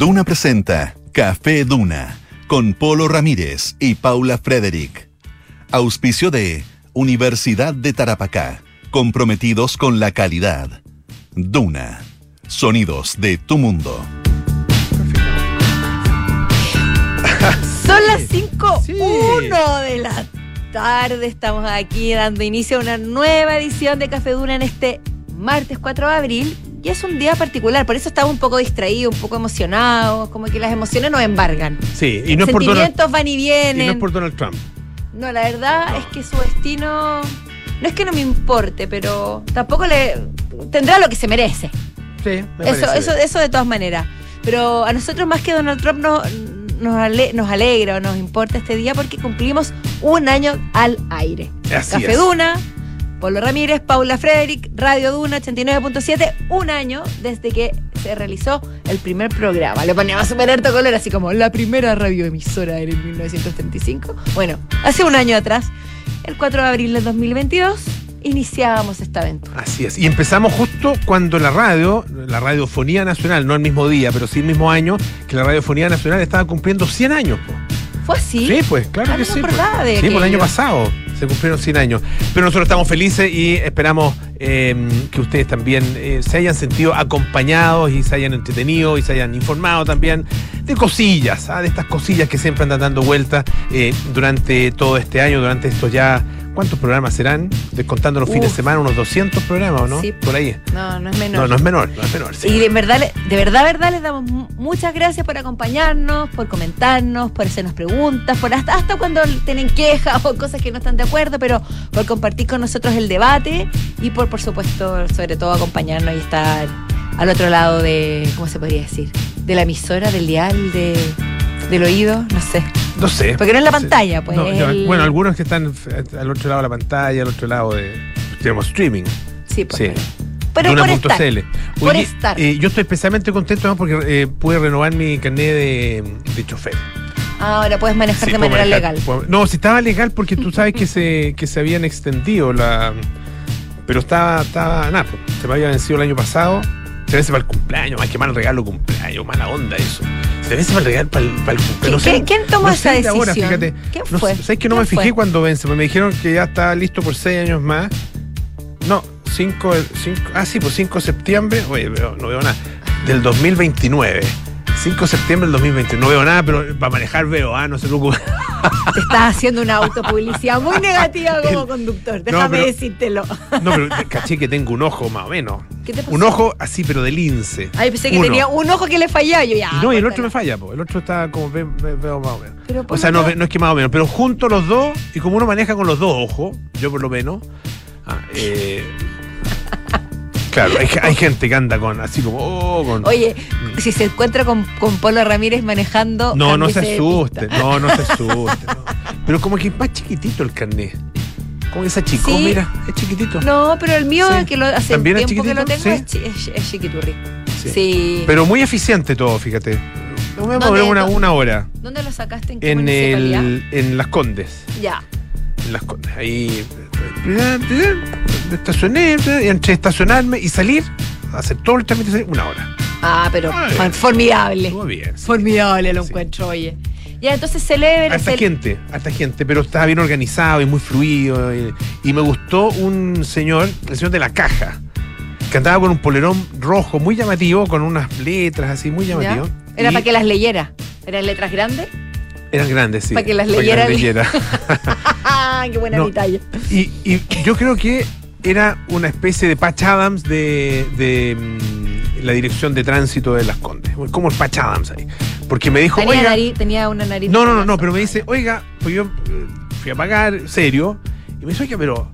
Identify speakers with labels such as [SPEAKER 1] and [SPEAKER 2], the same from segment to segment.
[SPEAKER 1] Duna presenta Café Duna con Polo Ramírez y Paula Frederick. Auspicio de Universidad de Tarapacá, comprometidos con la calidad. Duna, sonidos de tu mundo.
[SPEAKER 2] Son las 5.1 de la tarde. Estamos aquí dando inicio a una nueva edición de Café Duna en este martes 4 de abril. Y es un día particular, por eso estamos un poco distraídos, un poco emocionados, como que las emociones nos embargan.
[SPEAKER 3] Sí, y no es por Donald,
[SPEAKER 2] Sentimientos van y vienen.
[SPEAKER 3] y no es por Donald Trump.
[SPEAKER 2] No, la verdad es que su destino no es que no me importe, pero tampoco le tendrá lo que se merece.
[SPEAKER 3] Sí, me
[SPEAKER 2] Eso,
[SPEAKER 3] parece
[SPEAKER 2] eso,
[SPEAKER 3] bien.
[SPEAKER 2] eso de todas maneras. Pero a nosotros más que Donald Trump no- nos, ale- nos alegra o nos importa este día porque cumplimos un año al aire.
[SPEAKER 3] Así
[SPEAKER 2] Café
[SPEAKER 3] es.
[SPEAKER 2] Duna, Polo Ramírez, Paula Frederick, Radio Duna 89.7, un año desde que se realizó el primer programa. Le poníamos súper harto color, así como la primera radioemisora en el 1935. Bueno, hace un año atrás, el 4 de abril del 2022, iniciábamos esta aventura.
[SPEAKER 3] Así es. Y empezamos justo cuando la radio, la radiofonía nacional, no el mismo día, pero sí el mismo año, que la radiofonía nacional estaba cumpliendo 100 años. po.
[SPEAKER 2] ¿Fue así?
[SPEAKER 3] Sí, pues, claro
[SPEAKER 2] Ah,
[SPEAKER 3] que
[SPEAKER 2] no
[SPEAKER 3] sí. pues.
[SPEAKER 2] de
[SPEAKER 3] sí, por el año pasado se cumplieron 100 años. Pero nosotros estamos felices y esperamos eh, que ustedes también eh, se hayan sentido acompañados y se hayan entretenido y se hayan informado también de cosillas, ¿ah? de estas cosillas que siempre andan dando vueltas eh, durante todo este año, durante estos ya. ¿Cuántos programas serán? Descontando los fines de semana, unos 200 programas, ¿o no?
[SPEAKER 2] Sí.
[SPEAKER 3] Por ahí.
[SPEAKER 2] No, no es menor.
[SPEAKER 3] No, no es menor, no es menor. sí.
[SPEAKER 2] Y de verdad, de verdad, verdad, les damos mu- muchas gracias por acompañarnos, por comentarnos, por hacernos preguntas, por hasta, hasta cuando tienen quejas o cosas que no están de acuerdo, pero por compartir con nosotros el debate y por, por supuesto, sobre todo acompañarnos y estar al otro lado de, ¿cómo se podría decir? De la emisora, del dial, de, del oído, no sé.
[SPEAKER 3] No sé.
[SPEAKER 2] Porque no es la pantalla, pues.
[SPEAKER 3] No,
[SPEAKER 2] el-
[SPEAKER 3] Bueno, algunos que están al otro lado de la pantalla, al otro lado de. Tenemos streaming.
[SPEAKER 2] Sí, pues.
[SPEAKER 3] Sí.
[SPEAKER 2] Pero por estar. Por estar.
[SPEAKER 3] eh, yo estoy especialmente contento ¿no? porque eh, pude renovar mi carnet de, de chofer.
[SPEAKER 2] Ahora puedes manejar
[SPEAKER 3] Sí,
[SPEAKER 2] de manera
[SPEAKER 3] manejar.
[SPEAKER 2] legal.
[SPEAKER 3] Puedo- No, si estaba legal porque tú sabes que se, que se habían extendido la. Pero estaba, estaba, nada, pues, se me había vencido el año pasado. Se vence para el cumpleaños, ay, qué mal regalo cumpleaños, mala onda eso. Se vence para el regalo para el, para el cumpleaños.
[SPEAKER 2] ¿Quién- quién tomó
[SPEAKER 3] no
[SPEAKER 2] esa
[SPEAKER 3] ahora,
[SPEAKER 2] decisión?
[SPEAKER 3] fíjate.
[SPEAKER 2] ¿Quién
[SPEAKER 3] No
[SPEAKER 2] fue?
[SPEAKER 3] ¿Sabes que no
[SPEAKER 2] ¿Quién
[SPEAKER 3] me fijé
[SPEAKER 2] fue?
[SPEAKER 3] cuando vence? Me dijeron que ya está listo por seis años más. No, 5, ah sí, pues 5 de septiembre, oye, veo- no veo nada, del 2029. 5 de septiembre del 2029. No veo nada, pero para manejar veo, ah, no se preocupe.
[SPEAKER 2] Te estás haciendo una autopublicidad muy negativa como conductor. Déjame
[SPEAKER 3] pero-
[SPEAKER 2] decírtelo.
[SPEAKER 3] No, pero caché que tengo un ojo más o menos.
[SPEAKER 2] ¿Qué te pasó?
[SPEAKER 3] Un ojo así, pero de lince.
[SPEAKER 2] Ay, pensé que
[SPEAKER 3] Uno.
[SPEAKER 2] tenía un ojo que le fallaba. Yo ya.
[SPEAKER 3] Y no, y el otro me falla, po. el otro está como ve- ve- veo más o menos.
[SPEAKER 2] Pero
[SPEAKER 3] O sea, no, no es que más o menos, pero junto los dos, y como uno maneja con los dos ojos, yo por lo menos, ah, eh, claro, hay, hay gente que anda con así como, oh, con...
[SPEAKER 2] Oye, si se encuentra con, con Polo Ramírez manejando.
[SPEAKER 3] no, no se asuste, no, no se asuste. no. Pero como que es más chiquitito el carnet. Como que se achicó,
[SPEAKER 2] Sí.
[SPEAKER 3] mira, es chiquitito.
[SPEAKER 2] No, pero el mío,
[SPEAKER 3] Sí.
[SPEAKER 2] que lo, hace
[SPEAKER 3] ¿También es
[SPEAKER 2] que lo tengo, es, es, chiquiturri.
[SPEAKER 3] Sí. Pero muy eficiente todo, fíjate. Me
[SPEAKER 2] ¿Dónde-
[SPEAKER 3] una,
[SPEAKER 2] dónde-
[SPEAKER 3] una hora
[SPEAKER 2] ¿Dónde lo sacaste? ¿En qué
[SPEAKER 3] en, el, en Las Condes.
[SPEAKER 2] Ya.
[SPEAKER 3] en Las Condes. Ahí estacioné, entre estacionarme y salir, hacer todo el trámite, una hora.
[SPEAKER 2] Ah, pero formidable.
[SPEAKER 3] Estuvo bien. sí.
[SPEAKER 2] Formidable lo
[SPEAKER 3] Sí.
[SPEAKER 2] encuentro, oye. Ya, entonces celebra.
[SPEAKER 3] Harta
[SPEAKER 2] cel-
[SPEAKER 3] gente, harta gente, pero estaba bien organizado y muy fluido. Y, y me gustó un señor, el señor de la caja, que andaba con un polerón rojo muy llamativo, con unas letras así muy
[SPEAKER 2] ¿Ya?
[SPEAKER 3] llamativo.
[SPEAKER 2] Era
[SPEAKER 3] Y
[SPEAKER 2] para que las leyera. ¿Eran letras grandes?
[SPEAKER 3] Eran grandes, sí.
[SPEAKER 2] para que las leyera el-
[SPEAKER 3] leyera.
[SPEAKER 2] ¡Ah, qué buena
[SPEAKER 3] No. Y, y yo creo que era una especie de Patch Adams de, de, mm, la dirección de tránsito de Las Condes. Como el Patch Adams ahí. Porque me dijo,
[SPEAKER 2] Tenía,
[SPEAKER 3] oiga.
[SPEAKER 2] nariz, tenía una nariz.
[SPEAKER 3] No, no, no, no, pero me dice, oiga, pues yo eh, fui a pagar, serio. Y me dice, oiga, pero.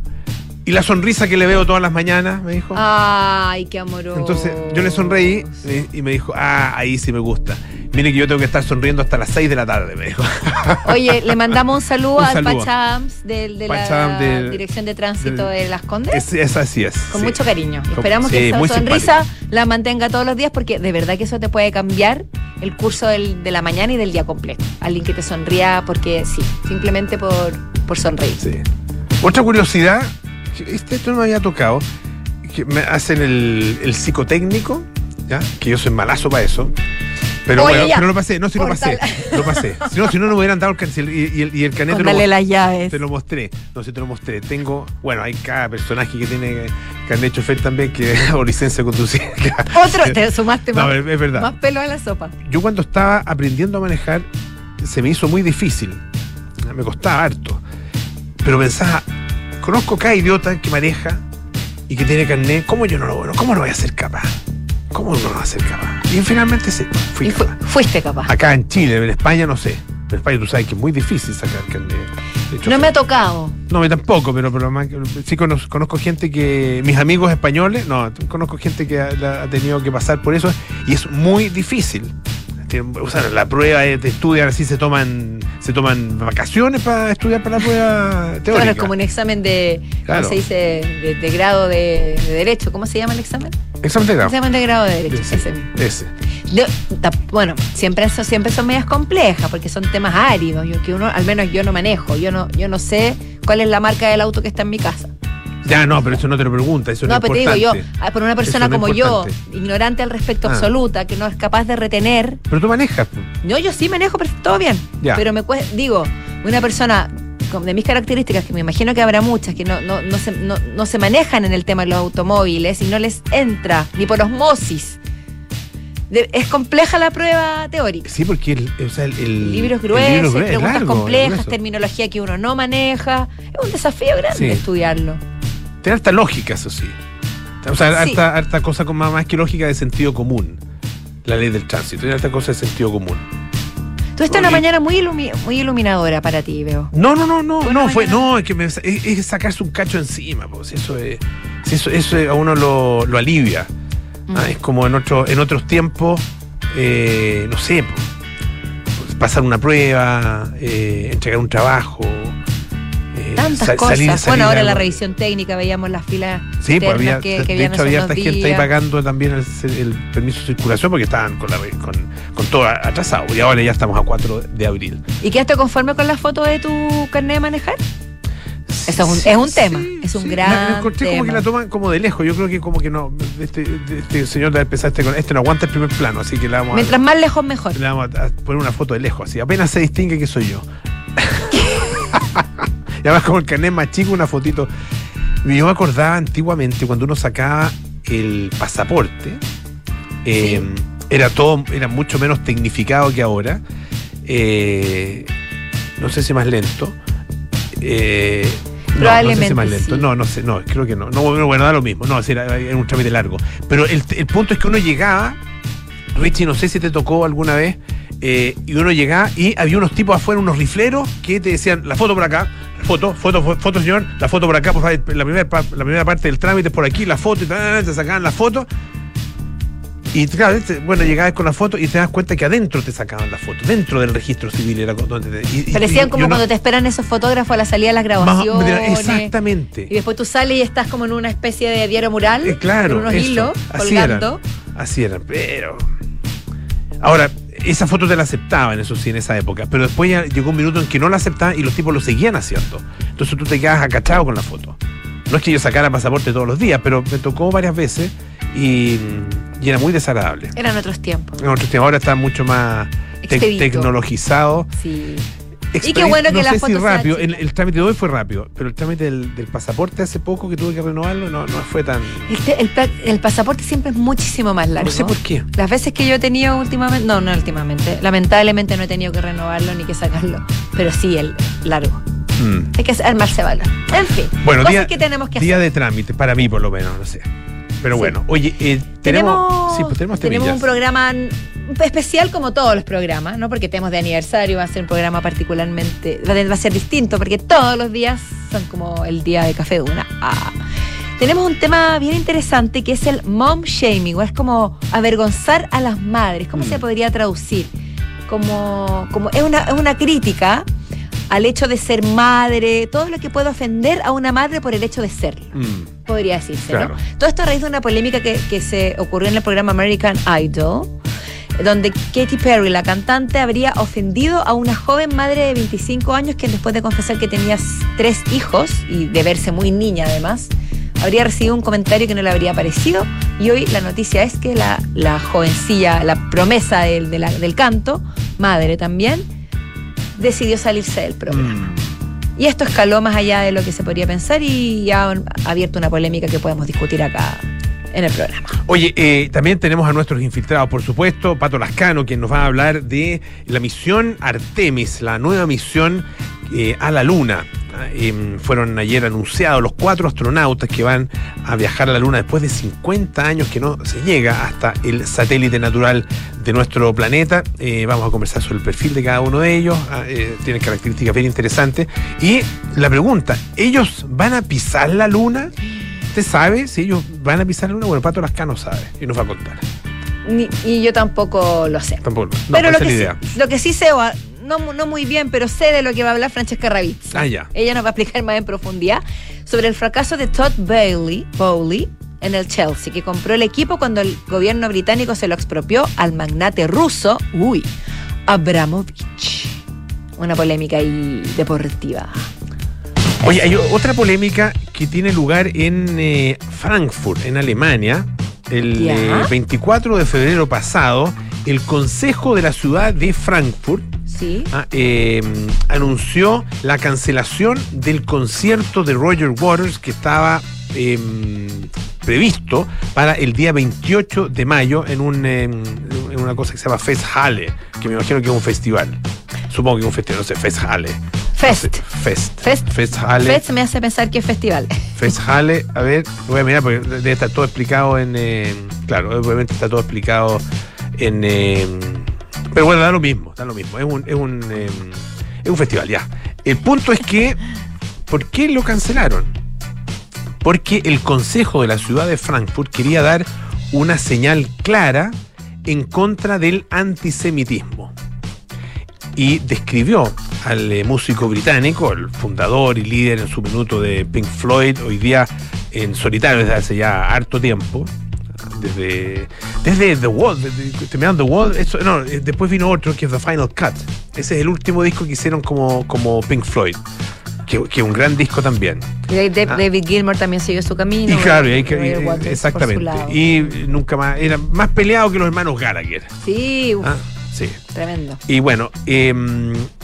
[SPEAKER 3] Y la sonrisa que le veo todas las mañanas, me dijo.
[SPEAKER 2] Ay, qué amoroso.
[SPEAKER 3] Entonces yo le sonreí y me dijo, ah, ahí sí me gusta. Mire que yo tengo que estar sonriendo hasta las 6 de la tarde, me dijo.
[SPEAKER 2] Oye, le mandamos un saludo
[SPEAKER 3] Un
[SPEAKER 2] al
[SPEAKER 3] saludo.
[SPEAKER 2] Pachams del- de, la
[SPEAKER 3] del-
[SPEAKER 2] Dirección de Tránsito
[SPEAKER 3] del-
[SPEAKER 2] de Las Condes.
[SPEAKER 3] Es, es así es.
[SPEAKER 2] con
[SPEAKER 3] sí.
[SPEAKER 2] mucho cariño.
[SPEAKER 3] Con-
[SPEAKER 2] Esperamos
[SPEAKER 3] sí,
[SPEAKER 2] que esa sonrisa la mantenga todos los días porque de verdad que eso te puede cambiar el curso del- de la mañana y del día completo. Alguien que te sonría porque sí, simplemente por, por sonreír.
[SPEAKER 3] Sí. Otra curiosidad, este esto no me había tocado, que me hacen el, el psicotécnico, ¿ya? que yo soy malazo para eso, Pero
[SPEAKER 2] Oye,
[SPEAKER 3] bueno,
[SPEAKER 2] ya.
[SPEAKER 3] pero lo pasé, no, si lo pasé, lo pasé. Si no, si no, no me hubieran dado el cancel y, y el, y el canet te lo,
[SPEAKER 2] Dale las llaves.
[SPEAKER 3] te lo mostré. No, si te lo mostré. Tengo, bueno, hay cada personaje que tiene carnet chofer también que o licencia conducir.
[SPEAKER 2] Otro, te sumaste
[SPEAKER 3] No,
[SPEAKER 2] más,
[SPEAKER 3] es, es verdad.
[SPEAKER 2] más pelo a la sopa.
[SPEAKER 3] Yo cuando estaba aprendiendo a manejar, se me hizo muy difícil. Me costaba harto. Pero pensaba, conozco cada idiota que maneja y que tiene carnet, ¿cómo yo no lo bueno? ¿Cómo no voy a ser capaz? ¿Cómo no voy a ser capaz? Y finalmente sí, fui
[SPEAKER 2] Y fu-
[SPEAKER 3] capaz.
[SPEAKER 2] fuiste capaz.
[SPEAKER 3] Acá en Chile, en España no sé. En España tú sabes que es muy difícil sacar carnet.
[SPEAKER 2] No me ha tocado.
[SPEAKER 3] No, mí tampoco, pero, pero más sí conozco, conozco gente que. Mis amigos españoles, no, conozco gente que ha, la- ha tenido que pasar por eso y es muy difícil. Tienen- O sea, la prueba de, de estudiar así se toman se toman vacaciones para estudiar para la prueba teórica.
[SPEAKER 2] Claro, es como un examen de,
[SPEAKER 3] Claro.
[SPEAKER 2] ¿cómo se dice? De, de grado de, de derecho. ¿Cómo se llama el examen?
[SPEAKER 3] Examen de grado.
[SPEAKER 2] Examen de grado de derecho.
[SPEAKER 3] Ese,
[SPEAKER 2] ese mismo.
[SPEAKER 3] ese.
[SPEAKER 2] De- ta- bueno, siempre son, siempre son medias complejas porque son temas áridos, yo, que uno, al menos yo no manejo, yo no, yo no sé cuál es la marca del auto que está en mi casa.
[SPEAKER 3] Ya, no, pero eso no te lo pregunta, eso
[SPEAKER 2] no,
[SPEAKER 3] es
[SPEAKER 2] pero te digo yo, ah, por una persona
[SPEAKER 3] no
[SPEAKER 2] como yo, ignorante al respecto
[SPEAKER 3] Ah.
[SPEAKER 2] absoluta, que no es capaz de retener,
[SPEAKER 3] Pero tú manejas. pues.
[SPEAKER 2] no, yo sí manejo, pero todo bien,
[SPEAKER 3] Ya.
[SPEAKER 2] pero me cuesta, digo, una persona de mis características, que me imagino que habrá muchas, que no, no, no, se, no, no se manejan en el tema de los automóviles y no les entra, ni por osmosis. De- es compleja la prueba teórica.
[SPEAKER 3] Sí, porque el, o sea, el, el-
[SPEAKER 2] libros
[SPEAKER 3] el
[SPEAKER 2] gruesos,
[SPEAKER 3] libro es grueso,
[SPEAKER 2] preguntas
[SPEAKER 3] largo,
[SPEAKER 2] complejas,
[SPEAKER 3] grueso.
[SPEAKER 2] terminología que uno no maneja. Es un desafío grande
[SPEAKER 3] Sí.
[SPEAKER 2] estudiarlo.
[SPEAKER 3] Tiene harta lógica, eso sí. O sea,
[SPEAKER 2] Sí.
[SPEAKER 3] harta, harta cosa con más, más que lógica de sentido común. La ley del tránsito. Tiene harta cosa de sentido común.
[SPEAKER 2] Tú esta es una mañana muy, ilumi- muy iluminadora para ti, veo.
[SPEAKER 3] No, no, no, no, no, fue,
[SPEAKER 2] mañana-
[SPEAKER 3] no, es que me- es, es sacarse un cacho encima, pues eso es, si eso, eso a uno lo, lo alivia.
[SPEAKER 2] Mm.
[SPEAKER 3] Ah, es como en otro, en otros tiempos, eh, no sé, pues, pasar una prueba, eh, entregar un trabajo.
[SPEAKER 2] Tantas
[SPEAKER 3] sa-
[SPEAKER 2] cosas.
[SPEAKER 3] salir-
[SPEAKER 2] bueno, ahora la revisión técnica, veíamos las filas
[SPEAKER 3] Sí, pues había,
[SPEAKER 2] que, que
[SPEAKER 3] de hecho había
[SPEAKER 2] unos
[SPEAKER 3] harta gente ahí
[SPEAKER 2] días.
[SPEAKER 3] pagando también el, el permiso de circulación porque estaban con, la, re- con, con todo atrasado y ahora ya estamos a 4 de abril.
[SPEAKER 2] ¿Y quedaste conforme con la foto de tu carnet de manejar? Eso es un- es un tema, es un gran
[SPEAKER 3] La, la encontré como
[SPEAKER 2] tema.
[SPEAKER 3] que la toman como de lejos. Yo creo que como que no. Este, este señor de empezar este, con- este no aguanta el primer plano, así que vamos,
[SPEAKER 2] Mientras más lejos, mejor.
[SPEAKER 3] le vamos a, a poner una foto de lejos, así. Apenas se distingue que soy yo. Y además como el carnet más chico, una fotito. Yo me acordaba antiguamente cuando uno sacaba el pasaporte, eh, era todo, era mucho menos tecnificado que ahora. Eh, no sé si más lento. Eh, no,
[SPEAKER 2] Probablemente
[SPEAKER 3] No sé si más lento.
[SPEAKER 2] sí.
[SPEAKER 3] No, no sé, no, creo que no. No, bueno, da lo mismo. No, era un trámite largo. Pero el, el punto es que uno llegaba, Richie, no sé si te tocó alguna vez, eh, y uno llegaba y había unos tipos afuera, unos rifleros, que te decían, la foto por acá, foto, foto, fo- foto, señor, la foto por acá, por favor, la primera, la primera parte del trámite es por aquí, la foto, y tal, te sacaban la foto. Y claro, este, bueno, llegabas con la foto y te das cuenta que adentro te sacaban la foto, dentro del registro civil era donde te, y-
[SPEAKER 2] Parecían
[SPEAKER 3] y-
[SPEAKER 2] como cuando te esperan esos fotógrafos a la salida de las
[SPEAKER 3] más-
[SPEAKER 2] grabaciones.
[SPEAKER 3] Exactamente.
[SPEAKER 2] Y después tú sales y estás como en una especie de diario mural.
[SPEAKER 3] Eh, claro,
[SPEAKER 2] Con unos
[SPEAKER 3] eso.
[SPEAKER 2] hilos
[SPEAKER 3] Así
[SPEAKER 2] colgando.
[SPEAKER 3] eran. Así eran, pero. Ahora, esa foto te la aceptaban, eso sí, en esa época. Pero después ya llegó un minuto en que no la aceptaban y los tipos lo seguían haciendo. Entonces tú te quedas acachado con la foto. No es que yo sacara pasaporte todos los días, pero me tocó varias veces y, y era muy desagradable.
[SPEAKER 2] Eran otros tiempos.
[SPEAKER 3] En otros tiempos, ahora está mucho más tec-
[SPEAKER 2] Expedito.
[SPEAKER 3] tecnologizado.
[SPEAKER 2] Sí.
[SPEAKER 3] Expedito,
[SPEAKER 2] qué bueno que
[SPEAKER 3] no
[SPEAKER 2] la
[SPEAKER 3] sé si rápido. El, el trámite de hoy fue rápido, pero el trámite del, del pasaporte hace poco que tuve que renovarlo no, no fue tan.
[SPEAKER 2] El, te- el pa- el pasaporte siempre es muchísimo más largo.
[SPEAKER 3] No sé por qué.
[SPEAKER 2] Las veces que yo he tenido últimamente, no, no últimamente, lamentablemente no he tenido que renovarlo ni que sacarlo, pero sí el largo.
[SPEAKER 3] Mm.
[SPEAKER 2] Hay que armarse valor. En fin,
[SPEAKER 3] Bueno,
[SPEAKER 2] cosas
[SPEAKER 3] día,
[SPEAKER 2] que tenemos que
[SPEAKER 3] día
[SPEAKER 2] hacer.
[SPEAKER 3] de trámite, para mí por lo menos, no sé. Pero
[SPEAKER 2] Sí.
[SPEAKER 3] bueno, oye, eh, tenemos,
[SPEAKER 2] Tenemos,
[SPEAKER 3] sí, pues tenemos,
[SPEAKER 2] tenemos un programa especial como todos los programas, ¿no? Porque tenemos de aniversario, va a ser un programa particularmente, va a- ser distinto, porque todos los días son como el día de café de una. Ah. Tenemos un tema bien interesante que es el mom shaming, o es como avergonzar a las madres. ¿Cómo
[SPEAKER 3] Mm.
[SPEAKER 2] se podría traducir? Como, como es, una, es una crítica al hecho de ser madre, todo lo que puede ofender a una madre por el hecho de serlo
[SPEAKER 3] Mm,
[SPEAKER 2] podría decirse,
[SPEAKER 3] Claro.
[SPEAKER 2] ¿no? Todo esto a raíz de una polémica que, que se ocurrió en el programa American Idol, donde Katy Perry, la cantante, habría ofendido a una joven madre de 25 años que después de confesar que tenía tres hijos y de verse muy niña además, habría recibido un comentario que no le habría parecido. Y hoy la noticia es que la, la jovencilla, la promesa del, de la- del canto, madre también, decidió salirse del programa.
[SPEAKER 3] Mm.
[SPEAKER 2] Y esto escaló más allá de lo que se podría pensar y ya ha abierto una polémica que podemos discutir acá en el programa.
[SPEAKER 3] Oye, eh, también tenemos a nuestros infiltrados, por supuesto, Pato Lascano, quien nos va a hablar de la misión Artemis, la nueva misión eh, a la Luna. Ah, em, fueron ayer anunciados los cuatro astronautas que van a viajar a la Luna después de 50 años que no se llega hasta el satélite natural de nuestro planeta. Eh, vamos a conversar sobre el perfil de cada uno de ellos. Ah, tienen características bien interesantes. Y la pregunta, ¿ellos van a pisar la Luna? ¿Usted sabe si ellos van a pisar la luna? Bueno, Pato Lascano sabe y nos va a contar.
[SPEAKER 2] Ni- y yo tampoco lo sé.
[SPEAKER 3] Tampoco. No,
[SPEAKER 2] pero
[SPEAKER 3] esa
[SPEAKER 2] lo que, sí, lo que sí sé, no, no muy bien, pero sé de lo que va a hablar Francesca Ravizzi.
[SPEAKER 3] Ah, ya.
[SPEAKER 2] Ella nos va a explicar más en profundidad sobre el fracaso de Todd Bailey, Bowley en el Chelsea, que compró el equipo cuando el gobierno británico se lo expropió al magnate ruso, uy, Abramovich. Una polémica ahí deportiva.
[SPEAKER 3] Oye, hay otra polémica que tiene lugar en eh, Frankfurt, en Alemania. El
[SPEAKER 2] Ya.
[SPEAKER 3] eh, 24 de febrero pasado, el Consejo de la Ciudad de Frankfurt
[SPEAKER 2] Sí.
[SPEAKER 3] ah, eh, anunció la cancelación del concierto de Roger Waters que estaba eh, previsto para el día 28 de mayo en, un, eh, en una cosa que se llama Festhalle, que me imagino que es un festival. Supongo que es un festival, no sé, Festhalle.
[SPEAKER 2] Fest.
[SPEAKER 3] Fest.
[SPEAKER 2] Fest.
[SPEAKER 3] Festhalle.
[SPEAKER 2] Fest me hace pensar que es festival.
[SPEAKER 3] Festhalle, a ver, voy a mirar porque debe estar todo explicado en. eh, claro, obviamente está todo explicado en. eh, pero bueno, da lo mismo, da lo mismo. Es un, es un, eh, es un festival, ya. El punto es que, ¿por qué lo cancelaron? Porque el Consejo de la Ciudad de Frankfurt quería dar una señal clara en contra del antisemitismo y describió al eh, músico británico, el fundador y líder en su minuto de Pink Floyd, hoy día en solitario desde hace ya harto tiempo, desde, desde The Wall, desde- terminaron The Wall, eso- no, eh, después vino otro que es The Final Cut, ese es el último disco que hicieron como, como Pink Floyd, que que un gran disco también. Ah.
[SPEAKER 2] David Gilmour también siguió su camino.
[SPEAKER 3] Y claro, y que- y-
[SPEAKER 2] su
[SPEAKER 3] exactamente. Y nunca más, era más peleado que los hermanos Gallagher.
[SPEAKER 2] Sí, uf,
[SPEAKER 3] Ah, sí.
[SPEAKER 2] tremendo.
[SPEAKER 3] Y bueno, eh,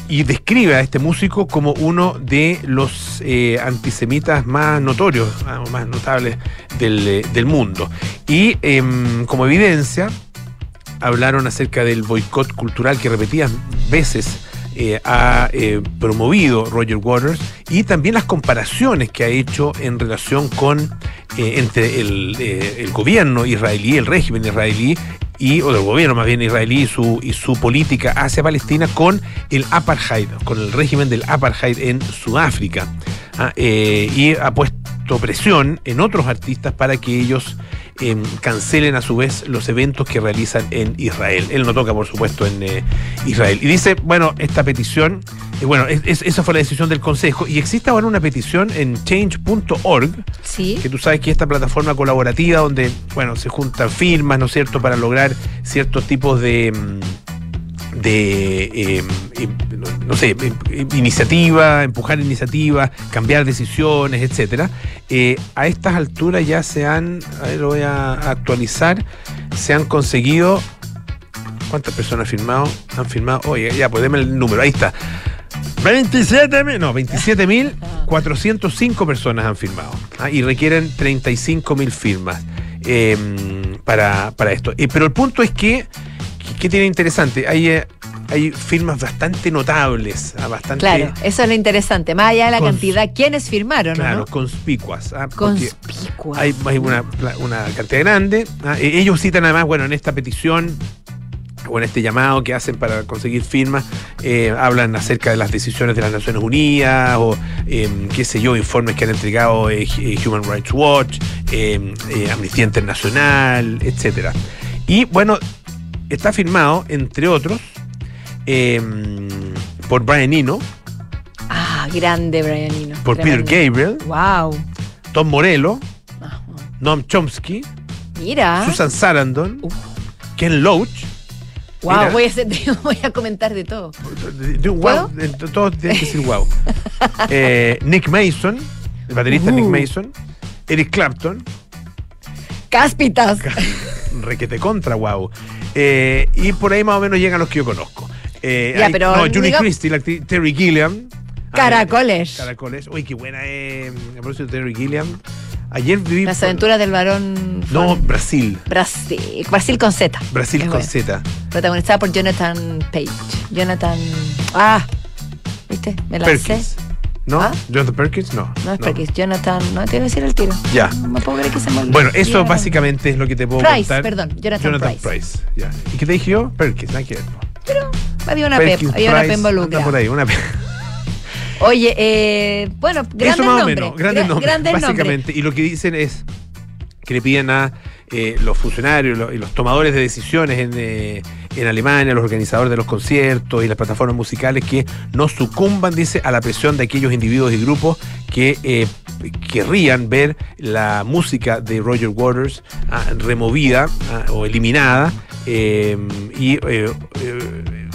[SPEAKER 3] y describe a este músico como uno de los eh, antisemitas más notorios, ah, más notables del, eh, del mundo. Y em, como evidencia, hablaron acerca del boicot cultural que repetidas veces eh, ha eh, promovido Roger Waters y también las comparaciones que ha hecho en relación con eh, entre el, el gobierno israelí, el régimen israelí y o del gobierno más bien israelí y su, y su política hacia Palestina con el apartheid, con el régimen del apartheid en Sudáfrica. Ah, y ha puesto presión en otros artistas para que ellos eh, cancelen a su vez los eventos que realizan en Israel. Él no toca, por supuesto, en eh, Israel. Y dice, bueno, esta petición, eh, bueno, es- es- esa fue la decisión del Consejo, y existe ahora una petición en change.org,
[SPEAKER 2] Sí.
[SPEAKER 3] que tú sabes que esta plataforma colaborativa donde, bueno, se juntan firmas, ¿no es cierto?, para lograr ciertos tipos de... mm, de, eh, no- sé, iniciativa, empujar iniciativas, cambiar decisiones, etcétera. Eh, a estas alturas ya se han, a ver, lo voy a actualizar, se han conseguido, ¿cuántas personas han firmado? Han firmado, oye, ya, pues deme el número, ahí está. 27 mil, no, 27 mil 405 personas han firmado ah, y requieren 35 mil firmas eh, para, para esto. Eh, pero el punto es que- ¿qué tiene interesante? Hay, eh, hay firmas bastante notables, ah, bastante
[SPEAKER 2] Claro, eso es lo interesante. Más allá de la
[SPEAKER 3] Cons-
[SPEAKER 2] cantidad, ¿quiénes firmaron?
[SPEAKER 3] claro,
[SPEAKER 2] ¿no?
[SPEAKER 3] conspicuas. ah, porque
[SPEAKER 2] Conspicua.
[SPEAKER 3] hay, hay una, una cantidad grande. ah, eh, ellos citan además, bueno, en esta petición o en este llamado que hacen para conseguir firmas, eh, hablan acerca de las decisiones de las Naciones Unidas o, eh, qué sé yo, informes que han entregado eh, Human Rights Watch, eh, Amnistía Internacional, etcétera. Y bueno, está firmado, entre otros, eh, por Brian Eno,
[SPEAKER 2] Ah, grande Brian Eno.
[SPEAKER 3] por Peter Gabriel,
[SPEAKER 2] Wow.
[SPEAKER 3] Tom Morello, Noam Chomsky,
[SPEAKER 2] Mira.
[SPEAKER 3] Susan Sarandon,
[SPEAKER 2] Uf.
[SPEAKER 3] Ken Loach,
[SPEAKER 2] Wow,
[SPEAKER 3] mira.
[SPEAKER 2] voy a, hacer- voy a comentar de todo.
[SPEAKER 3] de- de un
[SPEAKER 2] ¿Puedo?
[SPEAKER 3] wow, de- todos tienen que decir wow. Eh, Nick Mason, el baterista
[SPEAKER 2] Uh.
[SPEAKER 3] Nick Mason, Eric Clapton,
[SPEAKER 2] Cáspitas.
[SPEAKER 3] requete contra, wow. Eh, y por ahí más o menos llegan los que yo conozco. Eh,
[SPEAKER 2] Ya,
[SPEAKER 3] hay-
[SPEAKER 2] pero
[SPEAKER 3] no, Julie Christie, la actriz, Terry Gilliam. Ah,
[SPEAKER 2] Caracoles.
[SPEAKER 3] Caracoles. Uy, qué buena es. de Terry Gilliam. Ayer viví.
[SPEAKER 2] Las
[SPEAKER 3] por-
[SPEAKER 2] aventuras del varón.
[SPEAKER 3] No, Brasil.
[SPEAKER 2] Brasil. Brasil con Z.
[SPEAKER 3] Brasil
[SPEAKER 2] Es
[SPEAKER 3] con
[SPEAKER 2] bueno.
[SPEAKER 3] Z.
[SPEAKER 2] Protagonizada por Jonathan Page. Jonathan. Ah, ¿viste? Me lancé.
[SPEAKER 3] Perkins. ¿No?
[SPEAKER 2] ¿Ah?
[SPEAKER 3] Jonathan Perkins, no.
[SPEAKER 2] No es Perkins, Jonathan. No te iba a decir el tiro.
[SPEAKER 3] Ya.
[SPEAKER 2] No me puedo creer que se me.
[SPEAKER 3] Bueno, eso básicamente es lo que te puedo
[SPEAKER 2] Price,
[SPEAKER 3] contar.
[SPEAKER 2] perdón, Jonathan Price.
[SPEAKER 3] ya. ¿Y qué te dije yo? Perkins, nada que ver. no.
[SPEAKER 2] Había una
[SPEAKER 3] Perkins,
[SPEAKER 2] había una P
[SPEAKER 3] Price,
[SPEAKER 2] involucrada.
[SPEAKER 3] por ahí, una P.
[SPEAKER 2] Oye, eh, bueno, grandes
[SPEAKER 3] Eso más o
[SPEAKER 2] nombres.
[SPEAKER 3] menos, grandes
[SPEAKER 2] gra-
[SPEAKER 3] nombres,
[SPEAKER 2] grandes nombres.
[SPEAKER 3] básicamente. Y lo que dicen es que le piden a eh, los funcionarios lo- y los tomadores de decisiones en, eh, en Alemania, los organizadores de los conciertos y las plataformas musicales que no sucumban, dice, a la presión de aquellos individuos y grupos que eh, querrían ver la música de Roger Waters ah, removida ah, o eliminada eh, y,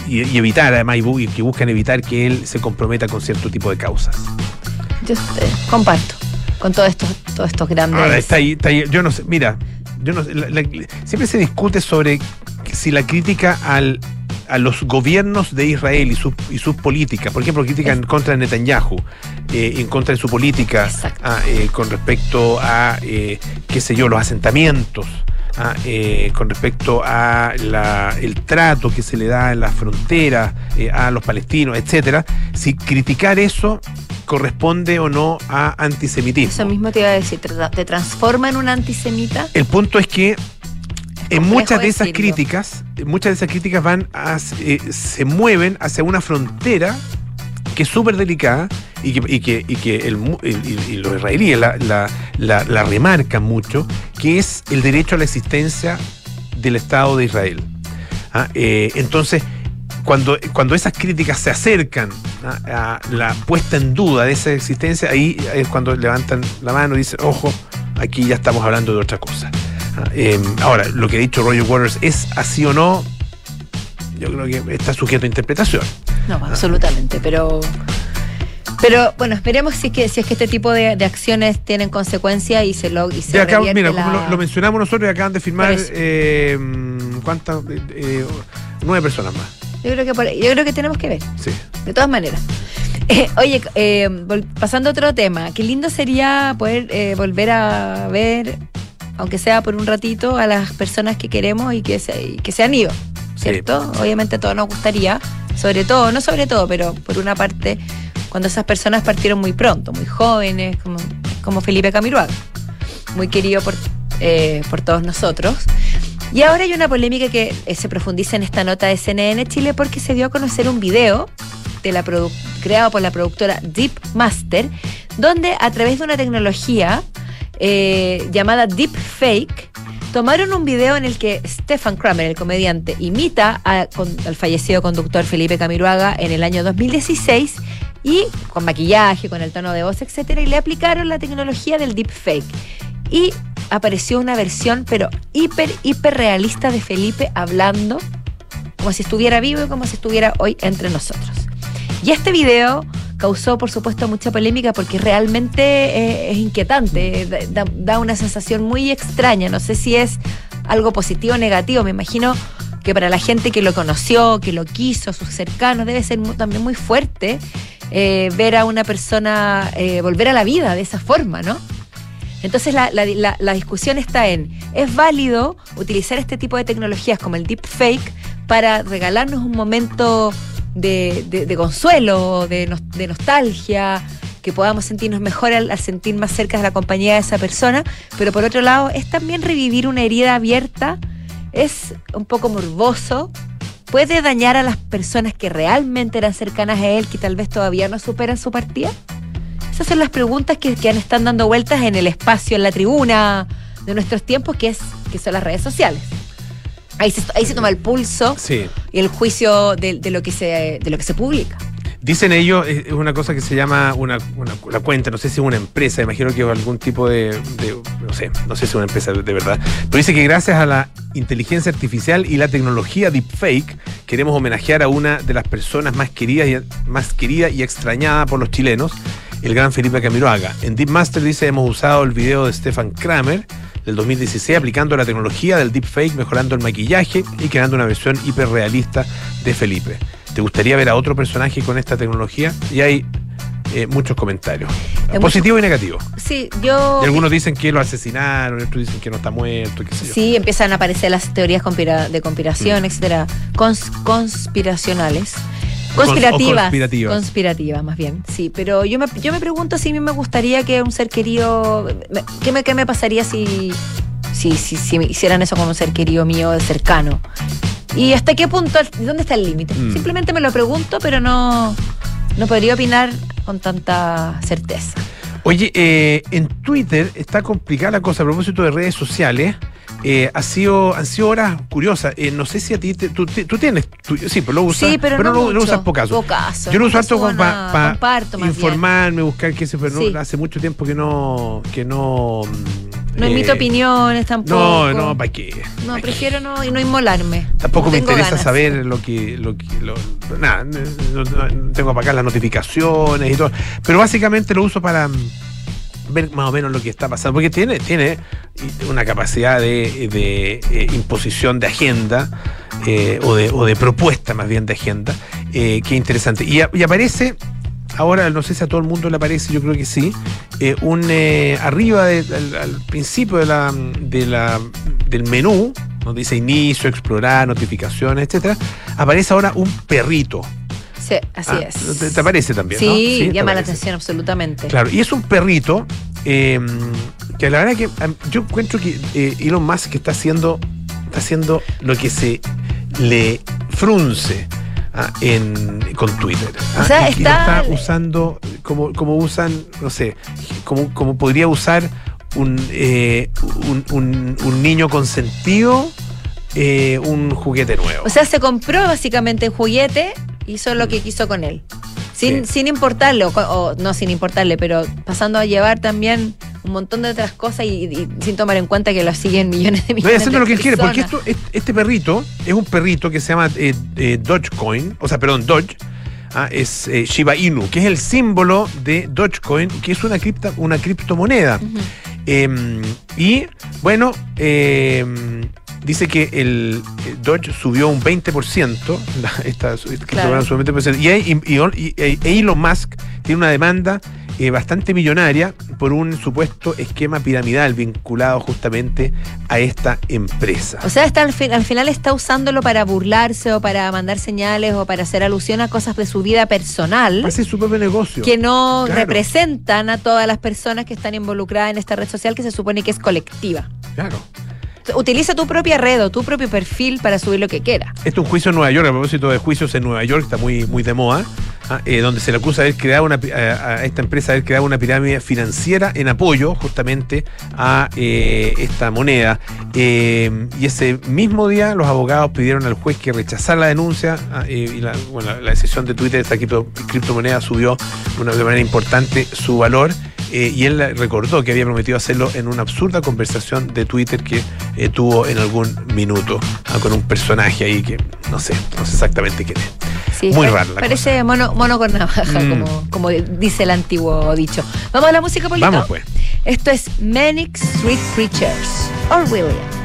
[SPEAKER 3] y- evitar, además, y que buscan evitar que él se comprometa con cierto tipo de causas.
[SPEAKER 2] Yo comparto con todos estos, todos estos grandes.
[SPEAKER 3] Ahora está ahí, está ahí. Yo no sé, mira, yo no sé, la- la- siempre se discute sobre si la crítica al, a los gobiernos de Israel y, sus y sus políticas, por ejemplo, crítica en contra de Netanyahu, eh, en contra de su política ah, eh, con respecto a, eh, qué sé yo, los asentamientos. ah, eh, con respecto a la- el trato que se le da en las fronteras eh, a los palestinos, etcétera, si criticar eso corresponde o no a antisemitismo.
[SPEAKER 2] Eso mismo te iba a decir, te, transforma en un antisemita.
[SPEAKER 3] El punto es que en
[SPEAKER 2] complejo
[SPEAKER 3] muchas de esas
[SPEAKER 2] decirlo.
[SPEAKER 3] críticas, muchas de esas críticas van a, eh, se mueven hacia una frontera que es súper delicada y que, y que, y que el y- los israelíes la, la- la- la remarcan mucho, que es el derecho a la existencia del Estado de Israel. Ah, eh, entonces, cuando, cuando esas críticas se acercan ah, a la puesta en duda de esa existencia, ahí es cuando levantan la mano y dicen, ojo, aquí ya estamos hablando de otra cosa. Ah, eh, ahora, lo que ha dicho Roger Waters es así o no, yo creo que está sujeto a interpretación.
[SPEAKER 2] No, absolutamente, pero. Pero bueno, esperemos si es que, si es que este tipo de, de acciones tienen consecuencias y se lo y se
[SPEAKER 3] acá, mira,
[SPEAKER 2] la-
[SPEAKER 3] como lo, lo mencionamos nosotros y acaban de firmar
[SPEAKER 2] eso.
[SPEAKER 3] eh, ¿cuántas? Eh, nueve personas más.
[SPEAKER 2] Yo creo que por yo creo que tenemos que ver.
[SPEAKER 3] Sí.
[SPEAKER 2] De todas maneras. Eh, oye, eh, pasando a otro tema, qué lindo sería poder eh, volver a ver, aunque sea por un ratito, a las personas que queremos y que se, y que se han ido, ¿cierto? Obviamente a todos nos gustaría, sobre todo, no sobre todo, pero por una parte, cuando esas personas partieron muy pronto, muy jóvenes, como, como Felipe Camiroaga, muy querido por, eh, por todos nosotros. Y ahora hay una polémica que eh, se profundiza en esta nota de CNN Chile porque se dio a conocer un video creado por la productora Deep Master, donde a través de una tecnología eh, llamada Deep Fake, tomaron un video en el que Stefan Kramer, el comediante, imita al fallecido conductor Felipe Camiroaga en el año 2016 y con maquillaje, con el tono de voz, etcétera, y le aplicaron la tecnología del Deep Fake. Y apareció una versión, pero hiper, hiper realista de Felipe hablando como si estuviera vivo y como si estuviera hoy entre nosotros. Y este video causó, por supuesto, mucha polémica porque realmente eh, es inquietante, da, da una sensación muy extraña. No sé si es algo positivo o negativo. Me imagino que para la gente que lo conoció, que lo quiso, sus cercanos, debe ser mu- también muy fuerte eh, ver a una persona eh, volver a la vida de esa forma, ¿no? Entonces la, la- la- discusión está en, ¿es válido utilizar este tipo de tecnologías como el deepfake para regalarnos un momento de, de- consuelo, de, de nostalgia, que podamos sentirnos mejor al, al sentir más cerca de la compañía de esa persona? Pero por otro lado, ¿es también revivir una herida abierta? ¿Es un poco morboso? ¿Puede dañar a las personas que realmente eran cercanas a él, que tal vez todavía no superan su partida? Esas son las preguntas que, que están dando vueltas en el espacio, en la tribuna de nuestros tiempos, que, es, que son las redes sociales. Ahí se, ahí se toma el pulso
[SPEAKER 3] Sí.
[SPEAKER 2] y el juicio de, de lo, que se, de lo que se publica.
[SPEAKER 3] Dicen ellos, es es una cosa que se llama una, una, una cuenta, no sé si es una empresa, imagino que algún tipo de, de- no sé, no sé si es una empresa de verdad, pero dice que gracias a la inteligencia artificial y la tecnología deepfake queremos homenajear a una de las personas más queridas y, más querida y extrañada por los chilenos. El gran Felipe Camiroaga. En Deep Master dice, hemos usado el video de Stefan Kramer del 2016 aplicando la tecnología del deepfake, mejorando el maquillaje y creando una versión hiperrealista de Felipe. ¿Te gustaría ver a otro personaje con esta tecnología? Y hay eh, muchos comentarios, positivo y negativo.
[SPEAKER 2] Sí, yo.
[SPEAKER 3] Y algunos dicen que lo asesinaron, otros dicen que no está muerto, qué sé yo.
[SPEAKER 2] Sí, empiezan a aparecer las teorías conspira- de conspiración,
[SPEAKER 3] Mm.
[SPEAKER 2] etcétera, cons- conspiracionales.
[SPEAKER 3] O cons- o
[SPEAKER 2] Conspirativas,
[SPEAKER 3] conspirativas.
[SPEAKER 2] conspirativas, más bien, sí. Pero yo me, yo me pregunto si a mí me gustaría que un ser querido. ¿Qué me, qué me pasaría si, si, si, si me hicieran eso con un ser querido mío cercano? ¿Y hasta qué punto, dónde está el límite?
[SPEAKER 3] Mm.
[SPEAKER 2] Simplemente me lo pregunto, pero no, no podría opinar con tanta certeza.
[SPEAKER 3] Oye, eh, en Twitter está complicada la cosa a propósito de redes sociales. Eh, ha sido, han sido horas curiosas. Eh, no sé si a ti, te- tú, te- tú tienes, tú- sí, pero lo usas,
[SPEAKER 2] Sí, pero no
[SPEAKER 3] lo, usas. Pocaso, Yo lo uso harto para
[SPEAKER 2] bien.
[SPEAKER 3] informarme, buscar qué se, pero no- hace mucho tiempo que no, que no.
[SPEAKER 2] No
[SPEAKER 3] eh,
[SPEAKER 2] emito opiniones tampoco.
[SPEAKER 3] No, no, ¿para qué?
[SPEAKER 2] No,
[SPEAKER 3] ¿Pa'
[SPEAKER 2] prefiero no, inmolarme.
[SPEAKER 3] Tampoco
[SPEAKER 2] No
[SPEAKER 3] me interesa
[SPEAKER 2] ganas.
[SPEAKER 3] saber lo que. Lo que lo- nada, no, no- no tengo para acá las notificaciones y todo. Pero básicamente lo uso para ver más o menos lo que está pasando. Porque tiene, tiene una capacidad de, de, eh, imposición de agenda eh, o, de, o de propuesta más bien de agenda, eh, que interesante. Y, a- y aparece. Ahora no sé si a todo el mundo le aparece, yo creo que sí. eh, un eh, arriba de- al, al principio de la, de la, del menú, donde dice inicio, explorar, notificaciones, etcétera, aparece ahora un perrito.
[SPEAKER 2] Sí, así
[SPEAKER 3] Ah,
[SPEAKER 2] es.
[SPEAKER 3] Te, te aparece también,
[SPEAKER 2] sí, llama la atención absolutamente.
[SPEAKER 3] Claro, y es un perrito eh, que la verdad que am, yo encuentro que eh, Elon Musk está haciendo, está haciendo lo que se le frunce ah, en, con Twitter.
[SPEAKER 2] O sea,
[SPEAKER 3] lo
[SPEAKER 2] está-
[SPEAKER 3] usando como, como usan, no sé, como, como podría usar un, eh, un, un- un niño consentido eh, un juguete nuevo.
[SPEAKER 2] O sea, se compró básicamente un juguete, hizo lo que quiso con él. Sin,
[SPEAKER 3] Sí.
[SPEAKER 2] sin importarle, o, o no sin importarle, pero pasando a llevar también un montón de otras cosas y, y sin tomar en cuenta que lo siguen millones de
[SPEAKER 3] Voy
[SPEAKER 2] millones
[SPEAKER 3] haciendo
[SPEAKER 2] de
[SPEAKER 3] lo que él quiere, porque esto, este, perrito es un perrito que se llama eh, eh, Dogecoin, o sea, perdón, Doge. ah, es eh, Shiba Inu, que es el símbolo de Dogecoin, que es una, cripta, una criptomoneda. Eh, y bueno, eh, dice que el eh, Doge subió un 20%, la- esta esta un 20%, y, y- y- y- Elon Musk tiene una demanda eh, bastante millonaria por un supuesto esquema piramidal vinculado justamente a esta empresa.
[SPEAKER 2] O sea, está al, fin- al final está usándolo para burlarse o para mandar señales o para hacer alusión a cosas de su vida personal
[SPEAKER 3] Hace su propio negocio.
[SPEAKER 2] que no
[SPEAKER 3] Claro.
[SPEAKER 2] representan a todas las personas que están involucradas en esta red social que se supone que es colectiva.
[SPEAKER 3] Claro.
[SPEAKER 2] Utiliza tu propia red o tu propio perfil para subir lo que quieras.
[SPEAKER 3] Este es un juicio en Nueva York, a propósito de juicios en Nueva York, está muy, muy de moda, ah, eh, donde se le acusa de haber creado una, a, esta empresa de haber creado una pirámide financiera en apoyo justamente a eh, esta moneda. Eh, y ese mismo día los abogados pidieron al juez que rechazara la denuncia ah, eh, y la, decisión de Twitter, esta cripto- criptomoneda subió de manera importante su valor. Eh, y él recordó que había prometido hacerlo en una absurda conversación de Twitter que eh, tuvo en algún minuto ah, con un personaje ahí que no sé, no sé exactamente quién es.
[SPEAKER 2] Sí,
[SPEAKER 3] Muy raro
[SPEAKER 2] Parece mono, mono con navaja,
[SPEAKER 3] Mm.
[SPEAKER 2] como, como dice el antiguo dicho. Vamos a la música, Polito.
[SPEAKER 3] Vamos pues.
[SPEAKER 2] Esto es Manic Street Preachers. Or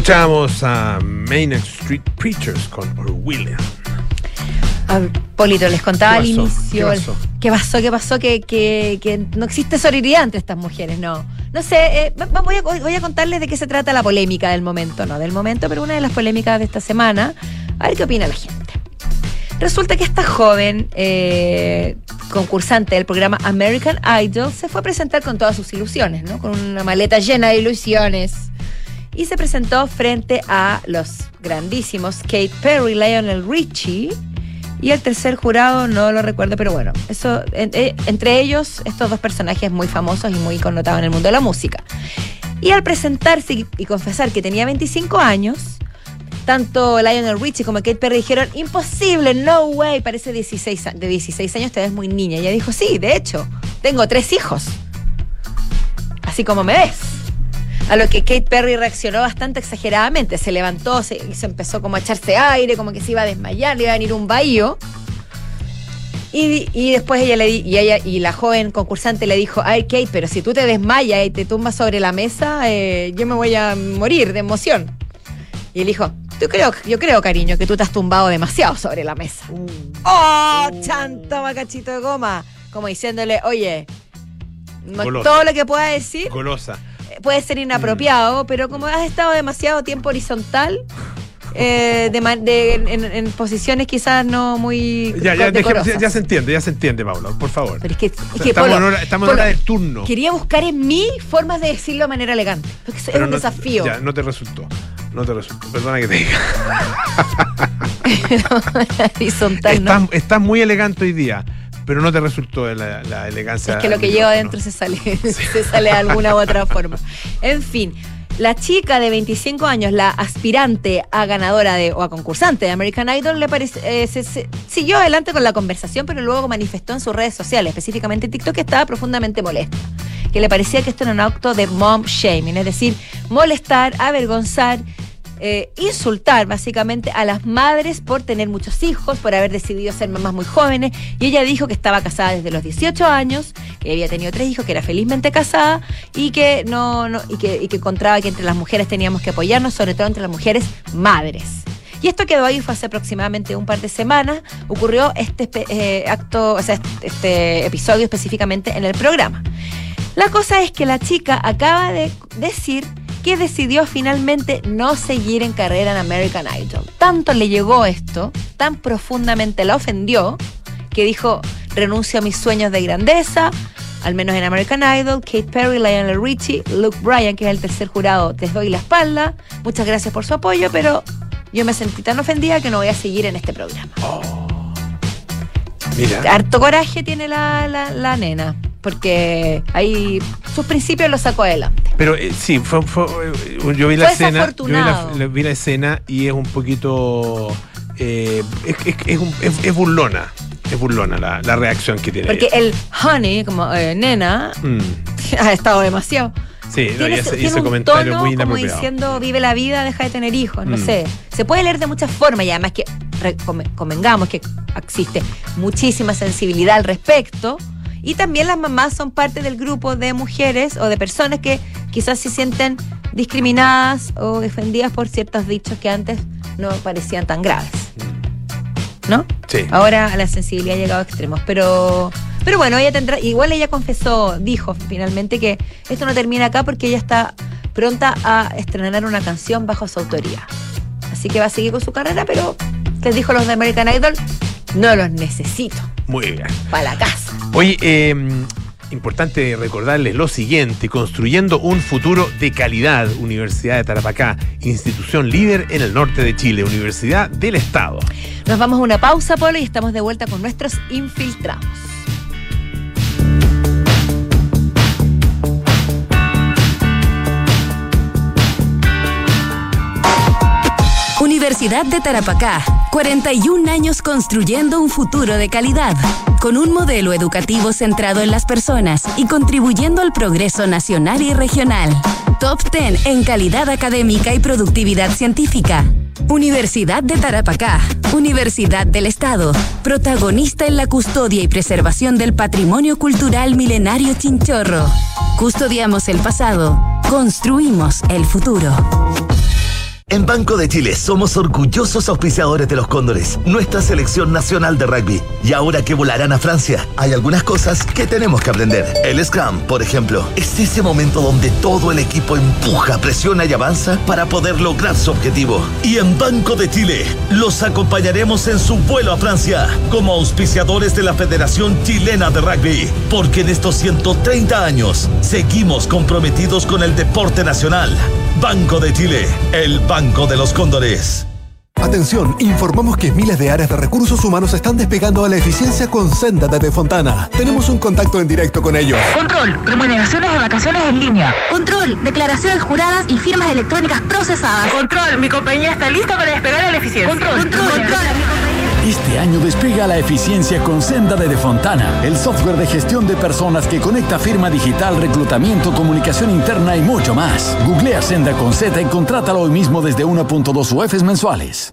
[SPEAKER 3] Escuchamos a Main Street Preachers con Orwilliam.
[SPEAKER 2] Ah, Polito, les contaba al inicio.
[SPEAKER 3] ¿Qué pasó?
[SPEAKER 2] ¿Qué pasó? ¿Qué pasó? Que, que- que no existe sororidad entre estas mujeres, no. No sé, eh, voy, a, voy a contarles de qué se trata la polémica del momento, no del momento, pero una de las polémicas de esta semana. A ver qué opina la gente. Resulta que esta joven eh, concursante del programa American Idol se fue a presentar con todas sus ilusiones, ¿no? Con una maleta llena de ilusiones. Y se presentó frente a los grandísimos Kate Perry, Lionel Richie y el tercer jurado no lo recuerdo, pero bueno, eso eh, entre ellos estos dos personajes muy famosos y muy connotados en el mundo de la música. Y al presentarse y, confesar que tenía 25 años, tanto Lionel Richie como Kate Perry dijeron, imposible, no way, parece 16, a- de 16 años, te ves muy niña. Y ella dijo, sí, de hecho, tengo tres hijos. Así como me ves. A lo que Kate Perry reaccionó bastante exageradamente. Se levantó se, y se empezó como a echarse aire, como que se iba a desmayar, le iba a venir un bahío. Y, y después ella le di- y ella y la joven concursante le dijo, ay Kate, pero si tú te desmayas y te tumbas sobre la mesa, eh, yo me voy a morir de emoción. Y él dijo, yo creo, yo creo, cariño, que tú te has tumbado demasiado sobre la mesa. ¡Oh, chanto macachito de goma! Como diciéndole, oye, no- todo lo que pueda decir
[SPEAKER 3] Golosa.
[SPEAKER 2] Puede ser inapropiado, pero como has estado demasiado tiempo horizontal, eh, de de- en, en- posiciones quizás no muy
[SPEAKER 3] Ya, ya, dejemos- ya, ya se entiende, ya se entiende, Paula, por favor.
[SPEAKER 2] Pero es que, es que,
[SPEAKER 3] estamos
[SPEAKER 2] Polo,
[SPEAKER 3] en hora, estamos en
[SPEAKER 2] Polo,
[SPEAKER 3] hora de turno.
[SPEAKER 2] quería buscar en mí formas de decirlo de manera elegante. Porque es un
[SPEAKER 3] no-
[SPEAKER 2] desafío.
[SPEAKER 3] Ya, no te resultó. No te resultó. Perdona que te diga.
[SPEAKER 2] horizontal, ¿no?
[SPEAKER 3] Estás muy elegante hoy día, pero no te resultó la, la elegancia.
[SPEAKER 2] Es que lo que lleva adentro se sale, se sale de alguna u otra forma. En fin, la chica de 25 años, la aspirante a ganadora de, o a concursante de American Idol, le parece, eh, se- se- siguió adelante con la conversación, pero luego manifestó en sus redes sociales, específicamente en TikTok, que estaba profundamente molesta. Que le parecía que esto era un acto de mom shaming, es decir, molestar, avergonzar, eh, insultar básicamente a las madres por tener muchos hijos, por haber decidido ser mamás muy jóvenes. Y ella dijo que estaba casada desde los 18 años, que había tenido tres hijos, que era felizmente casada y que no, no y que, encontraba que entre las mujeres teníamos que apoyarnos, sobre todo entre las mujeres madres. Y esto quedó ahí, fue hace aproximadamente un par de semanas. Ocurrió este eh, acto, o sea, este- este episodio específicamente en el programa. La cosa es que la chica acaba de decir que decidió finalmente no seguir en carrera en American Idol. Tanto le llegó esto, tan profundamente la ofendió, que dijo, renuncio a mis sueños de grandeza, al menos en American Idol, Kate Perry, Lionel Richie, Luke Bryan, que es el tercer jurado, les doy la espalda, muchas gracias por su apoyo, pero yo me sentí tan ofendida que no voy a seguir en este programa.
[SPEAKER 3] Mira.
[SPEAKER 2] Harto coraje tiene la, la, la nena, porque ahí sus principios los sacó adelante.
[SPEAKER 3] Pero eh, sí, fue, fue, eh, yo vi la
[SPEAKER 2] Fue
[SPEAKER 3] escena. Yo vi la,
[SPEAKER 2] desafortunado.
[SPEAKER 3] la- vi la escena y es un poquito. eh, es, es- burlona. Es burlona la, la reacción que tiene.
[SPEAKER 2] Porque
[SPEAKER 3] ella.
[SPEAKER 2] el honey, como eh, nena,
[SPEAKER 3] Mm,
[SPEAKER 2] ha estado demasiado.
[SPEAKER 3] sí, no,
[SPEAKER 2] tiene
[SPEAKER 3] y
[SPEAKER 2] ese, tiene
[SPEAKER 3] ese
[SPEAKER 2] un
[SPEAKER 3] comentario
[SPEAKER 2] tono
[SPEAKER 3] muy
[SPEAKER 2] como diciendo vive la vida, deja de tener hijos, no
[SPEAKER 3] Mm.
[SPEAKER 2] sé. Se puede leer de muchas formas y además que convengamos que existe muchísima sensibilidad al respecto. Y también las mamás son parte del grupo de mujeres o de personas que quizás se sienten discriminadas o defendidas por ciertos dichos que antes no parecían tan graves. ¿No?
[SPEAKER 3] Sí.
[SPEAKER 2] Ahora la sensibilidad ha llegado a extremos, pero pero bueno, ella tendrá igual ella confesó, dijo finalmente que esto no termina acá porque ella está pronta a estrenar una canción bajo su autoría. Así que va a seguir con su carrera, pero les dijo los de American Idol, no los necesito
[SPEAKER 3] Muy bien.
[SPEAKER 2] para la casa.
[SPEAKER 3] Oye, eh, importante recordarles lo siguiente: construyendo un futuro de calidad. Universidad de Tarapacá, institución líder en el norte de Chile, Universidad del Estado.
[SPEAKER 2] Nos vamos a una pausa, Polo, y estamos de vuelta con nuestros infiltrados.
[SPEAKER 4] Universidad de Tarapacá, 41 años construyendo un futuro de calidad, con un modelo educativo centrado en las personas y contribuyendo al progreso nacional y regional. Top 10 en calidad académica y productividad científica. Universidad de Tarapacá, Universidad del Estado, protagonista en la custodia y preservación del patrimonio cultural milenario chinchorro. Custodiamos el pasado, construimos el futuro.
[SPEAKER 5] En Banco de Chile somos orgullosos auspiciadores de los Cóndores, nuestra selección nacional de rugby. Y ahora que volarán a Francia, hay algunas cosas que tenemos que aprender. El Scrum, por ejemplo, es ese momento donde todo el equipo empuja, presiona y avanza para poder lograr su objetivo. Y en Banco de Chile los acompañaremos en su vuelo a Francia como auspiciadores de la Federación Chilena de Rugby. Porque en estos 130 años seguimos comprometidos con el deporte nacional. Banco de Chile, el Banco de los Cóndores.
[SPEAKER 6] Atención, informamos que miles de áreas de recursos humanos están despegando a la eficiencia con Senda desde Fontana. Tenemos un contacto en directo con ellos.
[SPEAKER 7] Control, remuneraciones de vacaciones en línea.
[SPEAKER 8] Control, declaraciones juradas y firmas electrónicas procesadas.
[SPEAKER 7] Control, mi compañía está lista para despegar a la eficiencia.
[SPEAKER 8] Control, control, control.
[SPEAKER 9] Este año despega la eficiencia con Senda de Fontana, el software de gestión de personas que conecta firma digital, reclutamiento, comunicación interna y mucho más. Googlea Senda con Z y contrátalo hoy mismo desde 1.2 UFs mensuales.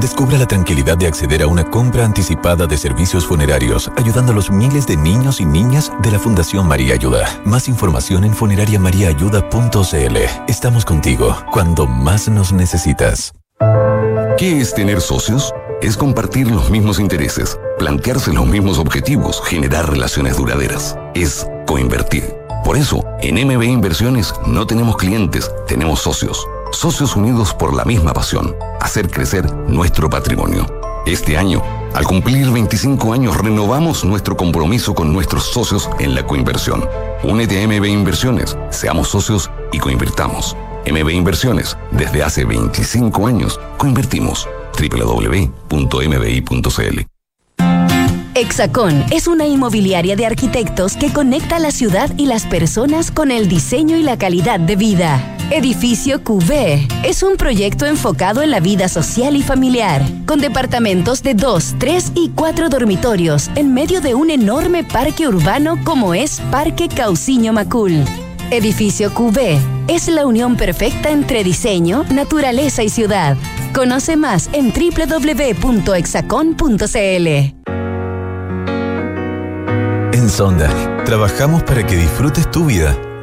[SPEAKER 10] Descubra la tranquilidad de acceder a una compra anticipada de servicios funerarios, ayudando a los miles de niños y niñas de la Fundación María Ayuda. Más información en funerariamariaayuda.cl. Estamos contigo cuando más nos necesitas.
[SPEAKER 11] ¿Qué es tener socios? Es compartir los mismos intereses, plantearse los mismos objetivos, generar relaciones duraderas. Es coinvertir. Por eso, en MB Inversiones no tenemos clientes, tenemos socios. Socios unidos por la misma pasión, hacer crecer nuestro patrimonio. Este año, al cumplir 25 años, renovamos nuestro compromiso con nuestros socios en la coinversión. Únete a MB Inversiones, seamos socios y coinvirtamos. MB Inversiones, desde hace 25 años, coinvertimos. www.mbi.cl
[SPEAKER 4] Hexacón es una inmobiliaria de arquitectos que conecta la ciudad y las personas con el diseño y la calidad de vida. Edificio QV es un proyecto enfocado en la vida social y familiar, con departamentos de 2, 3 y 4 dormitorios en medio de un enorme parque urbano como es Parque Cauciño Macul. Edificio QV es la unión perfecta entre diseño, naturaleza y ciudad. Conoce más en www.exacon.cl.
[SPEAKER 10] En Sonda, trabajamos para que disfrutes tu vida,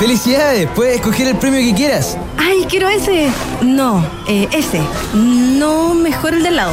[SPEAKER 12] ¡Felicidades! Puedes escoger el premio que quieras.
[SPEAKER 13] ¡Ay, quiero ese! No, eh, ese. No, mejor el de al lado.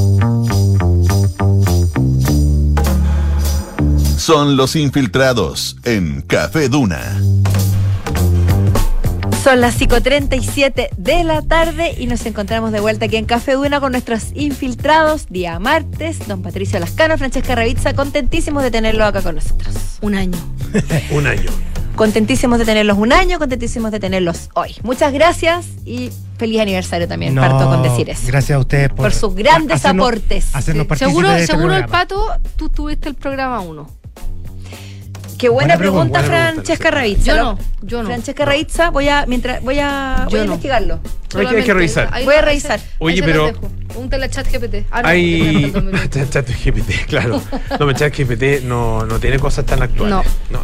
[SPEAKER 1] Son los infiltrados en Café Duna.
[SPEAKER 2] Son las 5.37 de la tarde y nos encontramos de vuelta aquí en Café Duna con nuestros infiltrados día martes, don Patricio Lascano, Francesca Ravizza, contentísimos de tenerlo acá con nosotros.
[SPEAKER 13] Un año.
[SPEAKER 3] Un año.
[SPEAKER 2] Contentísimos de tenerlos un año, contentísimos de tenerlos hoy. Muchas gracias y feliz aniversario también,
[SPEAKER 14] No,
[SPEAKER 2] parto con decir eso.
[SPEAKER 14] Gracias a ustedes por,
[SPEAKER 2] Por sus grandes
[SPEAKER 14] hacernos-
[SPEAKER 2] aportes.
[SPEAKER 14] Hacernos partícipes
[SPEAKER 13] Seguro,
[SPEAKER 14] de este
[SPEAKER 13] seguro el pato, tú tuviste el programa 1.
[SPEAKER 2] Qué buena,
[SPEAKER 14] Buena pregunta,
[SPEAKER 2] pregunta,
[SPEAKER 14] buena
[SPEAKER 2] Francesca Ravizza.
[SPEAKER 13] Yo no, yo no.
[SPEAKER 2] Francesca Ravizza, voy a, mientras, voy a, voy a
[SPEAKER 13] no.
[SPEAKER 2] investigarlo.
[SPEAKER 3] Hay que- hay que revisar.
[SPEAKER 2] Voy a revisar.
[SPEAKER 3] Oye, pero-.
[SPEAKER 13] Pregúntale a ChatGPT. Ah, no,
[SPEAKER 3] Hay.
[SPEAKER 13] porque no, no, no, no.
[SPEAKER 3] Chat GPT, claro. No, me chat GPT no, no tiene cosas tan actuales. No.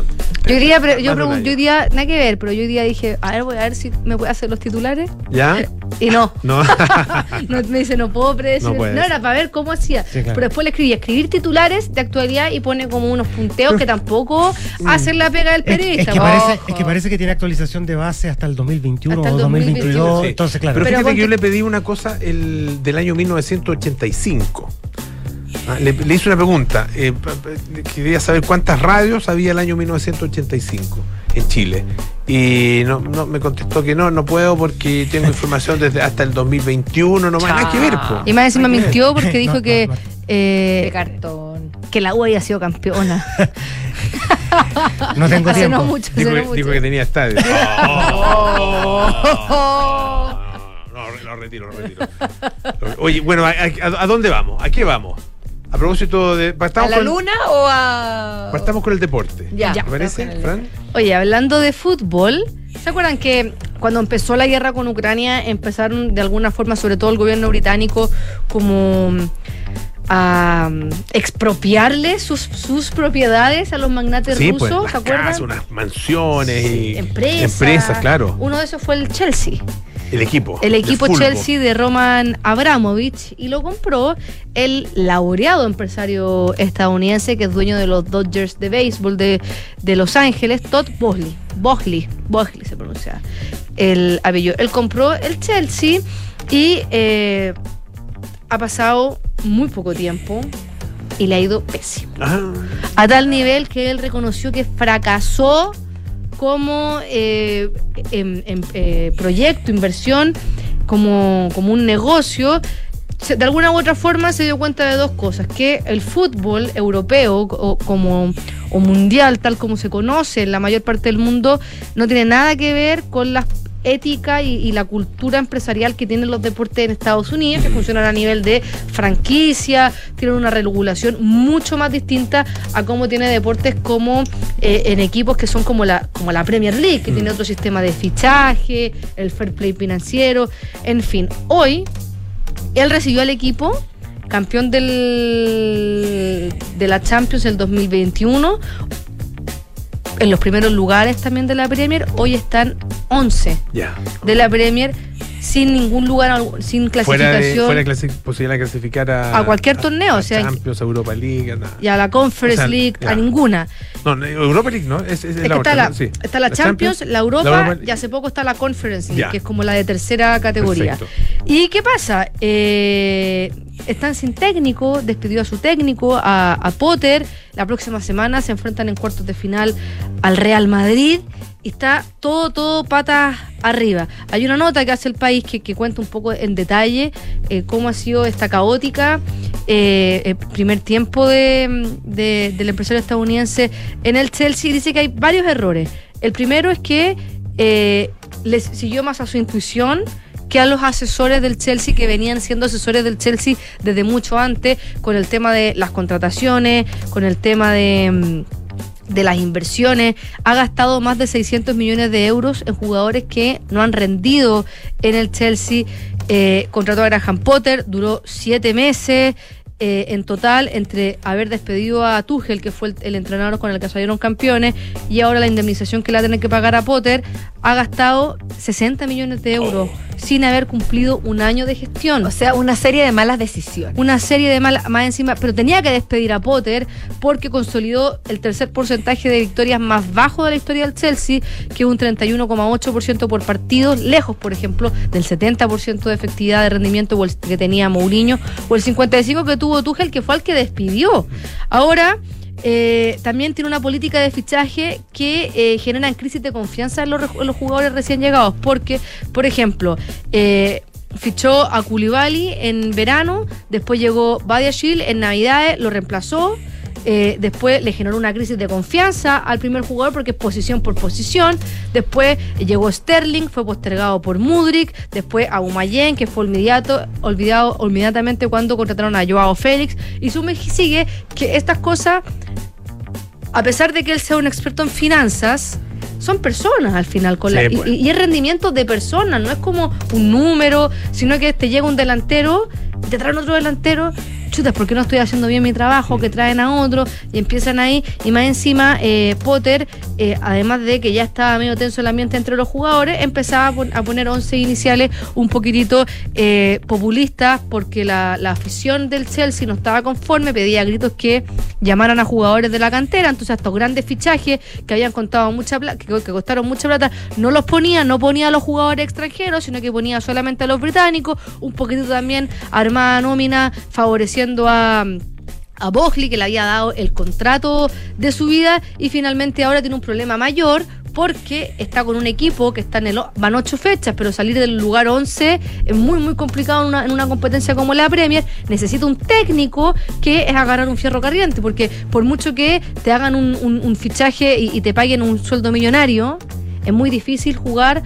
[SPEAKER 13] Yo pre- yo
[SPEAKER 3] Más de un
[SPEAKER 13] pregun-
[SPEAKER 3] año.
[SPEAKER 13] yo hoy día, nada que ver, pero yo hoy día dije, a ver, voy a ver si me puede hacer los titulares.
[SPEAKER 3] ¿Ya?
[SPEAKER 13] Y no.
[SPEAKER 3] No.
[SPEAKER 13] No, me dice, no puedo predecir.
[SPEAKER 3] No
[SPEAKER 13] No, era para ver cómo hacía.
[SPEAKER 3] Sí, claro.
[SPEAKER 13] Pero después le escribí, escribir titulares de actualidad y pone como unos punteos que tampoco hacen la pega del
[SPEAKER 14] Es, es
[SPEAKER 13] periodista.
[SPEAKER 14] que parece,
[SPEAKER 13] Ojo.
[SPEAKER 14] es que parece que tiene actualización de base hasta el 2021
[SPEAKER 13] Hasta el
[SPEAKER 14] o 2022.
[SPEAKER 13] 2022.
[SPEAKER 3] Sí.
[SPEAKER 14] Entonces, claro.
[SPEAKER 3] Pero,
[SPEAKER 13] Pero
[SPEAKER 3] fíjate que yo le pedí una cosa el, del año 1985. Ah, Le, le hice una pregunta. eh, quería saber cuántas radios había el año 1985 en Chile. Y no, no me contestó que no, no puedo porque tengo información desde hasta el 2021, no más nada que ver. po.
[SPEAKER 13] Y más encima mintió porque dijo
[SPEAKER 14] No,
[SPEAKER 13] que,
[SPEAKER 14] no,
[SPEAKER 13] eh,
[SPEAKER 2] De cartón.
[SPEAKER 13] que la U había sido campeona.
[SPEAKER 14] No tengo tiempo.
[SPEAKER 2] mucho, hace
[SPEAKER 3] Dijo, que,
[SPEAKER 2] mucho.
[SPEAKER 3] dijo que tenía estadio.
[SPEAKER 2] Oh.
[SPEAKER 3] Retiro, lo retiro. Oye, bueno, ¿a, a- a dónde vamos? ¿A qué vamos? A propósito de.
[SPEAKER 2] ¿A la
[SPEAKER 3] con,
[SPEAKER 2] luna o a.?
[SPEAKER 3] partamos con el deporte.
[SPEAKER 2] Ya.
[SPEAKER 3] ¿Te parece,
[SPEAKER 2] el
[SPEAKER 3] Fran?
[SPEAKER 13] Oye, hablando de fútbol, ¿se acuerdan que cuando empezó la guerra con Ucrania empezaron de alguna forma, sobre todo el gobierno británico, como a expropiarle sus, sus propiedades a los magnates
[SPEAKER 3] Sí, pues,
[SPEAKER 13] rusos?
[SPEAKER 3] las
[SPEAKER 13] ¿Se acuerdan?
[SPEAKER 3] casas, unas mansiones y
[SPEAKER 13] Empresas.
[SPEAKER 3] empresas, claro.
[SPEAKER 13] Uno de esos fue el Chelsea.
[SPEAKER 3] El equipo.
[SPEAKER 13] El equipo. Chelsea de Roman Abramovich y lo compró el laureado empresario estadounidense que es dueño de los Dodgers de béisbol de, de Los Ángeles, Todd Bosley. Bosley, Bosley se pronuncia el apellido. Él compró el Chelsea y eh, ha pasado muy poco tiempo y le ha ido pésimo.
[SPEAKER 3] Ajá.
[SPEAKER 13] A tal nivel que él reconoció que fracasó como eh, em- em- eh, proyecto, inversión, como, como un negocio. De alguna u otra forma se dio cuenta de dos cosas, que el fútbol europeo o, como, o mundial, tal como se conoce en la mayor parte del mundo, no tiene nada que ver con la ética y, y la cultura empresarial que tienen los deportes en Estados Unidos, que funcionan a nivel de franquicia, tienen una regulación mucho más distinta a cómo tiene deportes como eh, en equipos que son como la, como la Premier League, que tiene otro sistema de fichaje, el fair play financiero, en fin. Hoy él recibió al equipo campeón del, de la Champions el 2021. En los primeros lugares también de la Premier, hoy están 11
[SPEAKER 3] Ya.
[SPEAKER 13] de la Premier sin ningún lugar, sin
[SPEAKER 3] Fuera de,
[SPEAKER 13] clasificación
[SPEAKER 3] fuera de clasi- posibilidad de clasificar a,
[SPEAKER 13] a cualquier torneo, o sea,
[SPEAKER 3] Champions, Europa League, nada.
[SPEAKER 13] y a la Conference
[SPEAKER 3] O sea,
[SPEAKER 13] League,
[SPEAKER 3] ya.
[SPEAKER 13] a ninguna.
[SPEAKER 3] No, no, Europa League no, es, es
[SPEAKER 13] Es
[SPEAKER 3] la
[SPEAKER 13] que
[SPEAKER 3] otra,
[SPEAKER 13] está, la,
[SPEAKER 3] ¿no? Sí.
[SPEAKER 13] está la Champions, la Europa,
[SPEAKER 3] la Europa-
[SPEAKER 13] y hace poco está la Conference League,
[SPEAKER 3] Ya.
[SPEAKER 13] que es como la de tercera categoría.
[SPEAKER 3] Perfecto.
[SPEAKER 13] ¿Y qué pasa? Eh, están sin técnico, despidió a su técnico, a, a Potter. La próxima semana se enfrentan en cuartos de final al Real Madrid. Y está todo, todo patas arriba. Hay una nota que hace el país que, que cuenta un poco en detalle eh, cómo ha sido esta caótica eh, eh, primer tiempo de, de- del empresario estadounidense en el Chelsea. Dice que hay varios errores. El primero es que eh, les siguió más a su intuición que a los asesores del Chelsea que venían siendo asesores del Chelsea desde mucho antes con el tema de las contrataciones, con el tema de, mm, de las inversiones. Ha gastado más de 600 millones de euros en jugadores que no han rendido en el Chelsea. Eh, contrató a Graham Potter, duró siete meses. Eh, en total, entre haber despedido a Tuchel, que fue el, el entrenador con el que salieron campeones, y ahora la indemnización que le va a tener que pagar a Potter, ha gastado 60 millones de euros sin haber cumplido un año de gestión.
[SPEAKER 2] O sea, una serie de malas decisiones.
[SPEAKER 13] Una serie de malas, más encima, pero tenía que despedir a Potter porque consolidó el tercer porcentaje de victorias más bajo de la historia del Chelsea, que es un 31,8% por partido, lejos, por ejemplo, del 70% de efectividad de rendimiento que tenía Mourinho, o el 55% que tuvo Tuchel, que fue el que despidió. Ahora, eh, también tiene una política de fichaje que eh, generan crisis de confianza en los, los jugadores recién llegados, porque, por ejemplo, eh, fichó a Koulibaly en verano, después llegó Badiashile en Navidades, lo reemplazó. Eh, después le generó una crisis de confianza al primer jugador porque es posición por posición. Después llegó Sterling, fue postergado por Mudrik. Después a Humayén, que fue olvidado, olvidado inmediatamente cuando contrataron a Joao Félix. Y sume y sigue que estas cosas a pesar de que él sea un experto en finanzas, son personas al final. Con la-
[SPEAKER 3] Sí, pues.
[SPEAKER 13] y, y es rendimiento de personas, no es como un número, sino que te llega un delantero, te traen otro delantero. Chutas, ¿por qué no estoy haciendo bien mi trabajo? Que traen a otro y empiezan ahí. Y más encima, eh, Potter, eh, además de que ya estaba medio tenso el ambiente entre los jugadores, empezaba a, pon- a poner 11 iniciales un poquitito eh, populistas porque la, la afición del Chelsea no estaba conforme, pedía gritos que llamaran a jugadores de la cantera. Entonces, estos grandes fichajes que habían contado mucha plata, que, que costaron mucha plata, no los ponía, no ponía a los jugadores extranjeros, sino que ponía solamente a los británicos, un poquitito también armada nómina, favoreciendo a a Bosley, que le había dado el contrato de su vida, y finalmente ahora tiene un problema mayor porque está con un equipo que está en el, van ocho fechas, pero salir del lugar 11 es muy, muy complicado en una, en una competencia como la Premier. Necesita un técnico que es agarrar un fierro corriente, porque por mucho que te hagan un fichaje y, y te paguen un sueldo millonario, es muy difícil jugar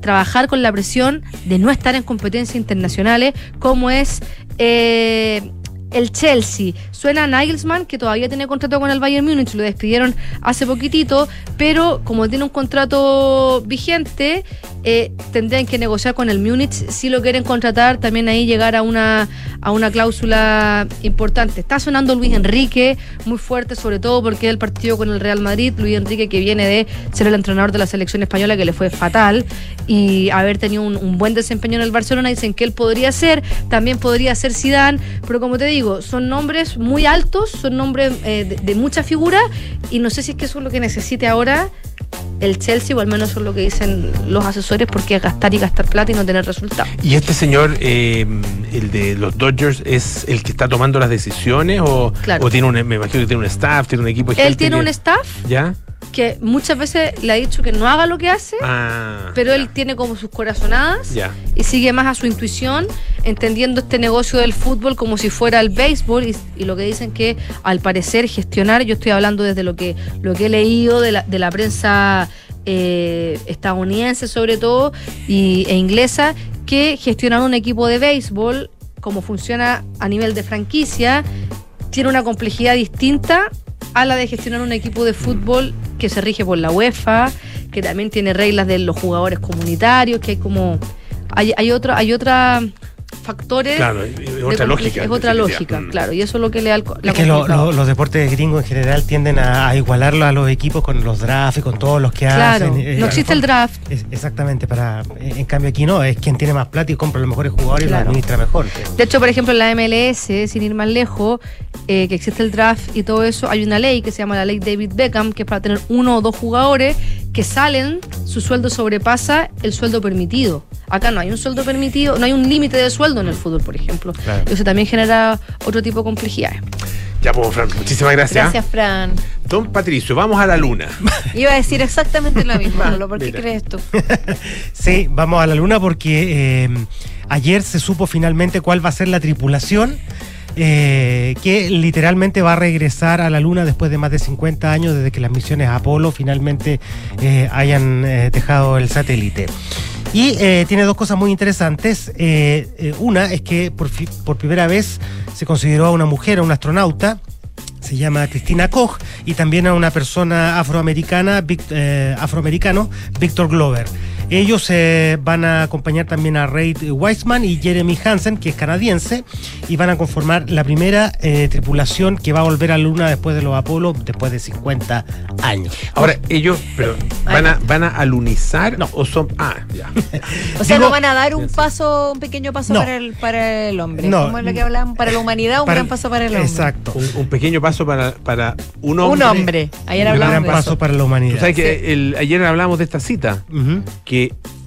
[SPEAKER 13] trabajar con la presión de no estar en competencias internacionales como es eh, el Chelsea. Suena a Nagelsmann, que todavía tiene contrato con el Bayern Múnich, lo despidieron hace poquitito, pero como tiene un contrato vigente, eh, tendrían que negociar con el Múnich si lo quieren contratar, también ahí llegar a una, a una cláusula importante. Está sonando Luis Enrique, muy fuerte, sobre todo porque el partido con el Real Madrid, Luis Enrique que viene de ser el entrenador de la selección española, que le fue fatal, y haber tenido un, un buen desempeño en el Barcelona, dicen que él podría ser, también podría ser Zidane, pero como te digo, son nombres muy altos, son nombres eh, de, de mucha figura, y no sé si es que eso es lo que necesite ahora el Chelsea, o al menos eso es lo que dicen los asesores, porque es gastar y gastar plata y no tener resultados.
[SPEAKER 3] ¿Y este señor, eh, el de los Dodgers, es el que está tomando las decisiones o,
[SPEAKER 13] Claro.
[SPEAKER 3] o tiene un, me imagino que tiene un staff, tiene un equipo de
[SPEAKER 13] Él
[SPEAKER 3] gente
[SPEAKER 13] tiene
[SPEAKER 3] que-
[SPEAKER 13] un staff
[SPEAKER 3] ¿Ya?
[SPEAKER 13] Que muchas veces le ha dicho que no haga lo que hace,
[SPEAKER 3] Ah,
[SPEAKER 13] pero él tiene como sus corazonadas y sigue más a su intuición, entendiendo este negocio del fútbol como si fuera el béisbol y, y lo que dicen que al parecer gestionar, yo estoy hablando desde lo que, lo que he leído de la, de la prensa eh, estadounidense sobre todo y, e inglesa, que gestionar un equipo de béisbol, como funciona a nivel de franquicia, tiene una complejidad distinta a la de gestionar un equipo de fútbol que se rige por la UEFA, que también tiene reglas de los jugadores comunitarios, que hay como hay, hay otra hay otra factores
[SPEAKER 3] Claro, es otra lógica,
[SPEAKER 13] es otra lógica
[SPEAKER 3] Mm.
[SPEAKER 13] claro y eso es lo que le da el co- la
[SPEAKER 14] Es que lo-
[SPEAKER 13] complicado.
[SPEAKER 14] lo- los deportes gringos en general tienden a, a igualarlo a los equipos con los drafts y con todos los que
[SPEAKER 13] Claro,
[SPEAKER 14] hacen. eh,
[SPEAKER 13] no existe el draft.
[SPEAKER 14] Es- exactamente, para eh, en cambio aquí no, es quien tiene más plata y compra los mejores jugadores y los administra mejor.
[SPEAKER 13] De hecho, por ejemplo, en la MLS, sin ir más lejos, eh, que existe el draft y todo eso, hay una ley que se llama la ley David Beckham, que es para tener uno o dos jugadores que salen, su sueldo sobrepasa el sueldo permitido. Acá no hay un sueldo permitido, no hay un límite de sueldo en el fútbol, por ejemplo.
[SPEAKER 3] Claro.
[SPEAKER 13] Eso también genera otro tipo de complejidades.
[SPEAKER 3] Ya, pues, Fran, muchísimas gracias.
[SPEAKER 2] Gracias, Fran.
[SPEAKER 3] Don Patricio, vamos a la luna.
[SPEAKER 2] Iba a decir exactamente lo mismo, Pablo. ¿Por qué
[SPEAKER 14] Mira.
[SPEAKER 2] crees tú?
[SPEAKER 14] Sí, vamos a la luna porque eh, ayer se supo finalmente cuál va a ser la tripulación eh, que literalmente va a regresar a la luna después de más de 50 años desde que las misiones Apolo finalmente eh, hayan eh, dejado el satélite. Y eh, tiene dos cosas muy interesantes. Eh, eh, una es que por, primera vez se consideró a una mujer, a un astronauta, se llama Cristina Koch y también a una persona afroamericana, Vic- eh, afroamericano, Victor Glover. Ellos eh, van a acompañar también a Reid Weissman y Jeremy Hansen, que es canadiense, y van a conformar la primera eh, tripulación que va a volver a la Luna después de los Apolo, después de 50 años.
[SPEAKER 3] Ahora, ellos, pero, ¿van a, van a alunizar o son. Ah, ya.
[SPEAKER 2] O sea,
[SPEAKER 14] Digo-
[SPEAKER 2] no van a dar un paso, un pequeño paso
[SPEAKER 14] No.
[SPEAKER 2] para, el, para el hombre.
[SPEAKER 14] No.
[SPEAKER 2] Como es lo que hablan para la humanidad, un
[SPEAKER 14] Para-
[SPEAKER 2] gran paso para el hombre.
[SPEAKER 14] Exacto.
[SPEAKER 3] Un, un pequeño paso para, para un
[SPEAKER 2] Un
[SPEAKER 3] hombre.
[SPEAKER 2] hombre. Ayer
[SPEAKER 14] Un
[SPEAKER 2] hablamos
[SPEAKER 14] gran
[SPEAKER 2] de
[SPEAKER 14] paso
[SPEAKER 2] eso.
[SPEAKER 14] para la humanidad.
[SPEAKER 3] Tú sabes que el- ayer hablamos de esta cita, que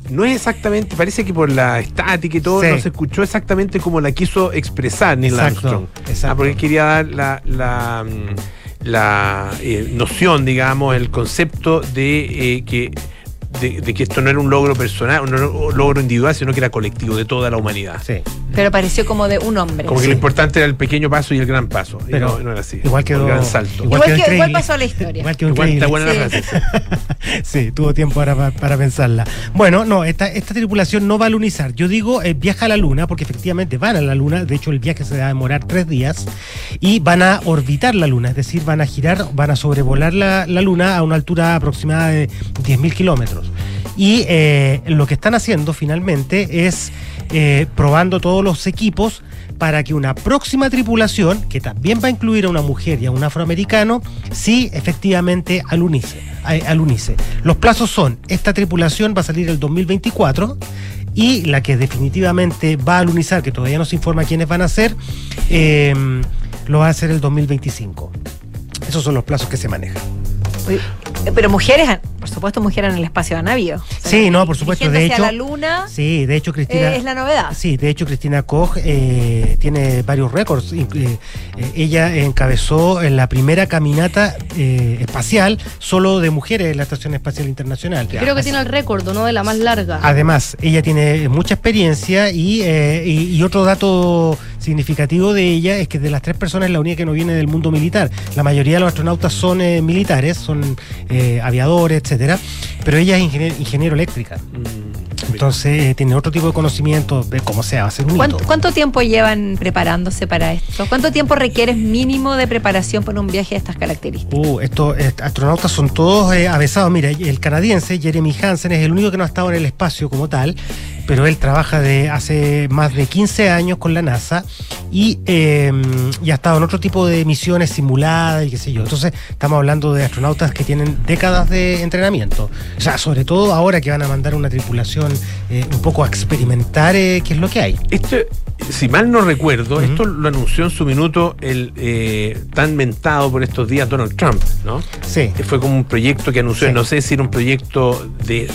[SPEAKER 3] no es exactamente, parece que por la estática y todo,
[SPEAKER 14] Sí.
[SPEAKER 3] no se escuchó exactamente como la quiso expresar Neil
[SPEAKER 14] Exacto,
[SPEAKER 3] Armstrong.
[SPEAKER 14] exacto.
[SPEAKER 3] Ah, porque quería dar la, la, mm, la, eh, noción, digamos, el concepto de eh, que de, de que esto no era un logro personal, un logro- individual, sino que era colectivo de toda la humanidad.
[SPEAKER 14] Sí.
[SPEAKER 2] Pero pareció como de un hombre.
[SPEAKER 3] Como que lo importante era el pequeño paso y el gran paso. y
[SPEAKER 14] Pero
[SPEAKER 3] no, no era así.
[SPEAKER 14] igual quedó-
[SPEAKER 3] El gran salto.
[SPEAKER 14] igual
[SPEAKER 2] que, igual pasó a la historia.
[SPEAKER 14] Igual quedó
[SPEAKER 3] Igual está buena la
[SPEAKER 2] Sí.
[SPEAKER 3] frase.
[SPEAKER 14] Sí, tuvo tiempo para, para pensarla. Bueno, no, esta, esta tripulación no va a lunizar. Yo digo, eh, viaja a la Luna, porque efectivamente van a la Luna. De hecho, el viaje se va a demorar tres días. Y van a orbitar la Luna, es decir, van a girar, van a sobrevolar la, la Luna a una altura aproximada de 10.000 kilómetros. Y eh, lo que están haciendo finalmente es eh, probando todos los equipos para que una próxima tripulación, que también va a incluir a una mujer y a un afroamericano, sí efectivamente alunice. a- alunice. Los plazos son, esta tripulación va a salir el 2024 y la que definitivamente va a alunizar, que todavía no se informa quiénes van a ser, eh, lo va a hacer el 2025. Esos son los plazos que se manejan.
[SPEAKER 2] Pero mujeres, por supuesto, mujeres en el espacio de navío.
[SPEAKER 14] Sí, no, por supuesto. De hecho,
[SPEAKER 2] a la luna
[SPEAKER 14] sí, de hecho Cristina.
[SPEAKER 2] eh, es la novedad.
[SPEAKER 14] Sí, de hecho Cristina Koch eh, tiene varios récords. Eh, ella encabezó en la primera caminata eh, espacial solo de mujeres en la Estación Espacial Internacional.
[SPEAKER 13] Creo que tiene el récord, ¿no? De la más larga.
[SPEAKER 14] Además, ella tiene mucha experiencia y, eh, y- y otro dato significativo de ella es que de las tres personas es la única que no viene del mundo militar. La mayoría de los astronautas son eh, militares, son eh, aviadores, pero ella es ingenier- ingeniero eléctrica. Entonces eh, tiene otro tipo de conocimiento de cómo a ser un hito.
[SPEAKER 2] ¿Cuánto, cuánto tiempo llevan preparándose para esto? ¿Cuánto tiempo requieres mínimo de preparación para un viaje de estas características?
[SPEAKER 14] Uh, estos eh, astronautas son todos eh, avesados. Mira, el canadiense Jeremy Hansen es el único que no ha estado en el espacio como tal, pero él trabaja de hace más de 15 años con la NASA y, eh, y ha estado en otro tipo de misiones simuladas y qué sé yo. Entonces, estamos hablando de astronautas que tienen décadas de entrenamiento. O sea, sobre todo ahora que van a mandar una tripulación eh, un poco a experimentar eh, qué es lo que hay.
[SPEAKER 3] Esto, si mal no recuerdo, esto lo anunció en su minuto el eh, tan mentado por estos días Donald Trump, ¿no?
[SPEAKER 14] Sí.
[SPEAKER 3] Que fue como un proyecto que anunció,
[SPEAKER 14] Sí.
[SPEAKER 3] no sé si era un proyecto de,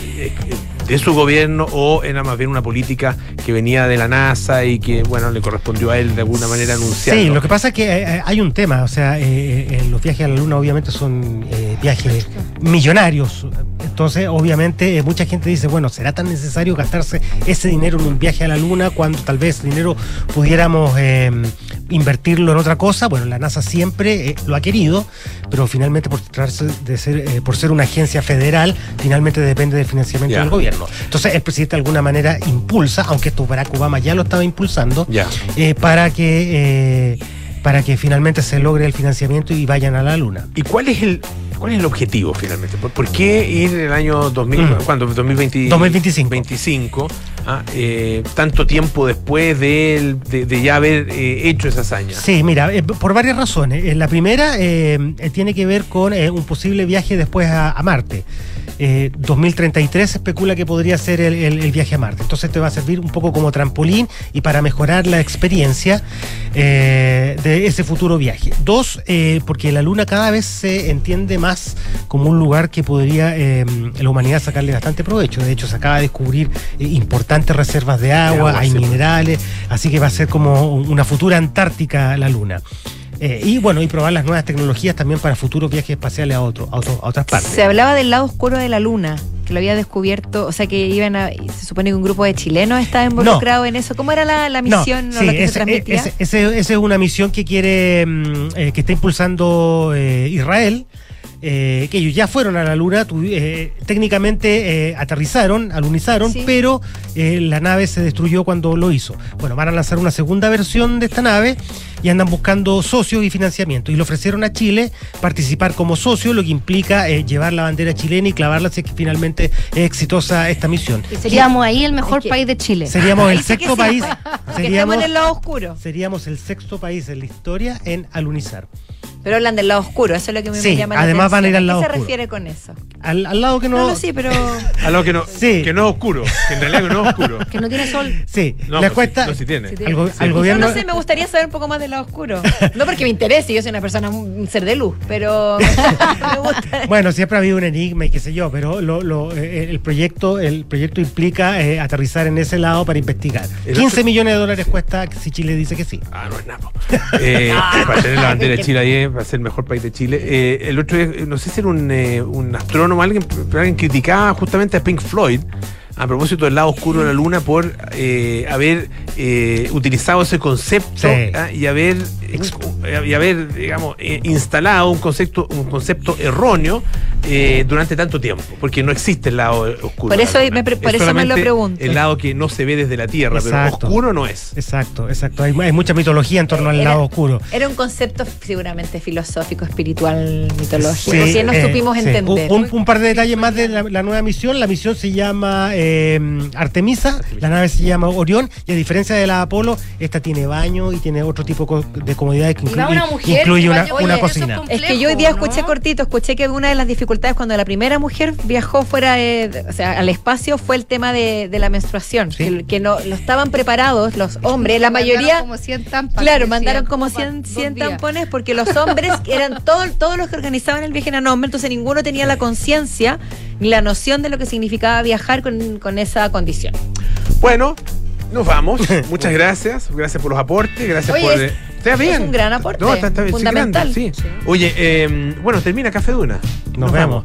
[SPEAKER 3] de, su gobierno o era más bien una política que venía de la NASA y que, bueno, le correspondió a él de alguna manera anunciar.
[SPEAKER 14] Sí, lo que pasa es que eh, hay un tema, o sea, eh, eh, los viajes a la Luna obviamente son viajes millonarios, entonces obviamente mucha gente dice, bueno, ¿será tan necesario gastarse ese dinero en un viaje a la Luna cuando tal vez dinero pudiéramos eh, invertirlo en otra cosa? Bueno, la NASA siempre eh, lo ha querido, pero finalmente por tratarse de ser, eh, por ser una agencia federal, finalmente depende del financiamiento del gobierno. Entonces el presidente de alguna manera impulsa, aunque esto Barack Obama ya lo estaba impulsando, eh, para que para que finalmente se logre el financiamiento y vayan a la luna.
[SPEAKER 3] ¿Y cuál es el cuál es el objetivo finalmente? ¿Por, por qué ir en el año 2000,
[SPEAKER 14] Mm.
[SPEAKER 3] ¿cuándo? 2020
[SPEAKER 14] 2025.
[SPEAKER 3] 25, ah, eh, tanto tiempo después de, él- de, ya haber eh, hecho esa hazaña?
[SPEAKER 14] Sí, mira, eh, por varias razones. La primera tiene que ver con un posible viaje después a, Marte. Eh, 2033 se especula que podría ser el, el- viaje a Marte. Entonces te va a servir un poco como trampolín y para mejorar la experiencia de ese futuro viaje. Dos, porque la Luna cada vez se entiende más como un lugar que podría la humanidad sacarle bastante provecho. De hecho, se acaba de descubrir eh, importantes reservas de agua,
[SPEAKER 3] agua,
[SPEAKER 14] hay
[SPEAKER 3] sí, pues.
[SPEAKER 14] minerales, así que va a ser como una futura Antártica la Luna. Eh, y bueno, y probar las nuevas tecnologías también para futuros viajes espaciales a, otro, a, otro- a otras partes.
[SPEAKER 2] Se hablaba del lado oscuro de la luna, que lo había descubierto, o sea que iban a, se supone que un grupo de chilenos estaba involucrado en eso. ¿Cómo era la, la misión
[SPEAKER 14] No, sí,
[SPEAKER 2] la que se
[SPEAKER 14] ese-
[SPEAKER 2] transmitía?
[SPEAKER 14] ese- ese- esa es una misión que quiere, mm, eh, que está impulsando eh, Israel. Eh, que ellos ya fueron a la Luna, tu- eh, técnicamente eh, aterrizaron, alunizaron,
[SPEAKER 2] Sí.
[SPEAKER 14] pero eh, la nave se destruyó cuando lo hizo. Bueno, van a lanzar una segunda versión de esta nave y andan buscando socios y financiamiento. Y le ofrecieron a Chile participar como socio, lo que implica eh, llevar la bandera chilena y clavarla si es que finalmente es exitosa esta misión.
[SPEAKER 13] Y seríamos ahí el mejor país de Chile.
[SPEAKER 14] Seríamos el sexto
[SPEAKER 2] sí,
[SPEAKER 14] país.
[SPEAKER 2] estamos en el lado oscuro.
[SPEAKER 14] Seríamos el sexto país en la historia en alunizar.
[SPEAKER 2] Pero hablan del lado oscuro, eso es lo que me
[SPEAKER 14] Sí,
[SPEAKER 2] llama la
[SPEAKER 14] además van a ir
[SPEAKER 2] atención.
[SPEAKER 14] al lado
[SPEAKER 2] ¿A qué se
[SPEAKER 14] oscuro.
[SPEAKER 2] refiere con eso?
[SPEAKER 14] Al, al lado que no.
[SPEAKER 2] No, no, sí, pero...
[SPEAKER 3] A lo que no,
[SPEAKER 14] Sí.
[SPEAKER 3] que no es oscuro, que en realidad que no es oscuro.
[SPEAKER 13] Que no tiene sol.
[SPEAKER 14] Sí,
[SPEAKER 3] No,
[SPEAKER 14] les
[SPEAKER 3] pues
[SPEAKER 14] cuesta.
[SPEAKER 3] sí, no, sí tiene.
[SPEAKER 13] Sí
[SPEAKER 14] al, go-
[SPEAKER 13] Sí.
[SPEAKER 14] al
[SPEAKER 2] No,
[SPEAKER 14] gobierno.
[SPEAKER 2] no sé, me gustaría saber un poco más del lado oscuro. No porque me interese, yo soy una persona, un ser de luz, pero me gusta.
[SPEAKER 14] Bueno, siempre ha habido un enigma y qué sé yo, pero lo, lo, eh, el proyecto el proyecto implica eh, aterrizar en ese lado para investigar.
[SPEAKER 3] El
[SPEAKER 14] 15
[SPEAKER 3] otro-
[SPEAKER 14] millones de dólares cuesta si Chile dice que sí.
[SPEAKER 3] Ah, no es nada. Eh, para tener la bandera de Chile ahí, para ser el mejor país de Chile. Eh, el otro día, no sé si era un, eh, un astrónomo, alguien, alguien criticaba justamente a Pink Floyd a propósito del lado oscuro de la luna por eh, haber eh, utilizado ese concepto
[SPEAKER 14] Sí.
[SPEAKER 3] ah, y haber y haber digamos eh, instalado un concepto un concepto erróneo eh, durante tanto tiempo porque no existe el lado oscuro
[SPEAKER 2] Por eso me pre- por
[SPEAKER 3] Es
[SPEAKER 2] eso me lo pregunto.
[SPEAKER 3] el lado que no se ve desde la tierra
[SPEAKER 14] Exacto.
[SPEAKER 3] pero oscuro no es
[SPEAKER 14] Exacto, exacto. Hay, hay mucha mitología en torno al
[SPEAKER 2] Era-
[SPEAKER 14] lado oscuro.
[SPEAKER 2] Era un concepto seguramente filosófico, espiritual, mitológico,
[SPEAKER 14] Sí,
[SPEAKER 2] que no
[SPEAKER 14] eh,
[SPEAKER 2] supimos
[SPEAKER 14] sí.
[SPEAKER 2] entender.
[SPEAKER 14] Un, un par de detalles más de la, la nueva misión. La misión se llama eh, Artemisa, la nave se llama Orión, y a diferencia de la Apolo, esta tiene baño y tiene otro tipo de comodidades que incluye,
[SPEAKER 13] una mujer
[SPEAKER 14] incluye
[SPEAKER 13] que
[SPEAKER 14] una,
[SPEAKER 13] baño-
[SPEAKER 14] una
[SPEAKER 13] Oye, eso es
[SPEAKER 14] cocina.
[SPEAKER 2] Es que yo hoy día escuché cortito, escuché que una de las dificultades dificultades cuando la primera mujer viajó fuera de, o sea, al espacio fue el tema de, de la menstruación, que, que no, no estaban preparados los hombres, la
[SPEAKER 13] Mandaron
[SPEAKER 2] mayoría...
[SPEAKER 13] como 100 tampas,
[SPEAKER 2] Claro, mandaron como
[SPEAKER 13] para
[SPEAKER 2] 100,
[SPEAKER 13] dos
[SPEAKER 2] 100
[SPEAKER 13] días.
[SPEAKER 2] tampones porque los hombres eran todo- todos los que organizaban el viaje eran hombres, entonces ninguno tenía la conciencia ni la noción de lo que significaba viajar con, con esa condición.
[SPEAKER 3] Bueno, nos vamos. Muchas gracias. Gracias por los aportes. Gracias
[SPEAKER 2] Oye,
[SPEAKER 3] por.
[SPEAKER 2] es-
[SPEAKER 3] está
[SPEAKER 2] es
[SPEAKER 3] bien.
[SPEAKER 2] un gran aporte,
[SPEAKER 3] No, está, está bien, sí,
[SPEAKER 2] fundamental.
[SPEAKER 3] grande, sí. Oye, eh, bueno, termina Café Duna.
[SPEAKER 14] Nos vemos.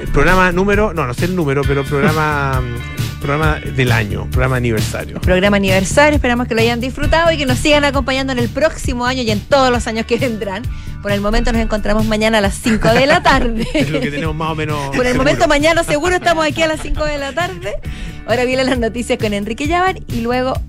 [SPEAKER 3] El programa número, no, no sé el número, pero programa, programa del año, programa aniversario.
[SPEAKER 2] Programa aniversario, esperamos que lo hayan disfrutado y que nos sigan acompañando en el próximo año y en todos los años que vendrán. Por el momento nos encontramos mañana a las 5 de la tarde.
[SPEAKER 3] Es lo que tenemos más o menos.
[SPEAKER 2] Por el
[SPEAKER 3] seguro.
[SPEAKER 2] momento mañana seguro estamos aquí a las 5 de la tarde. Ahora vienen las noticias con Enrique Llavar y luego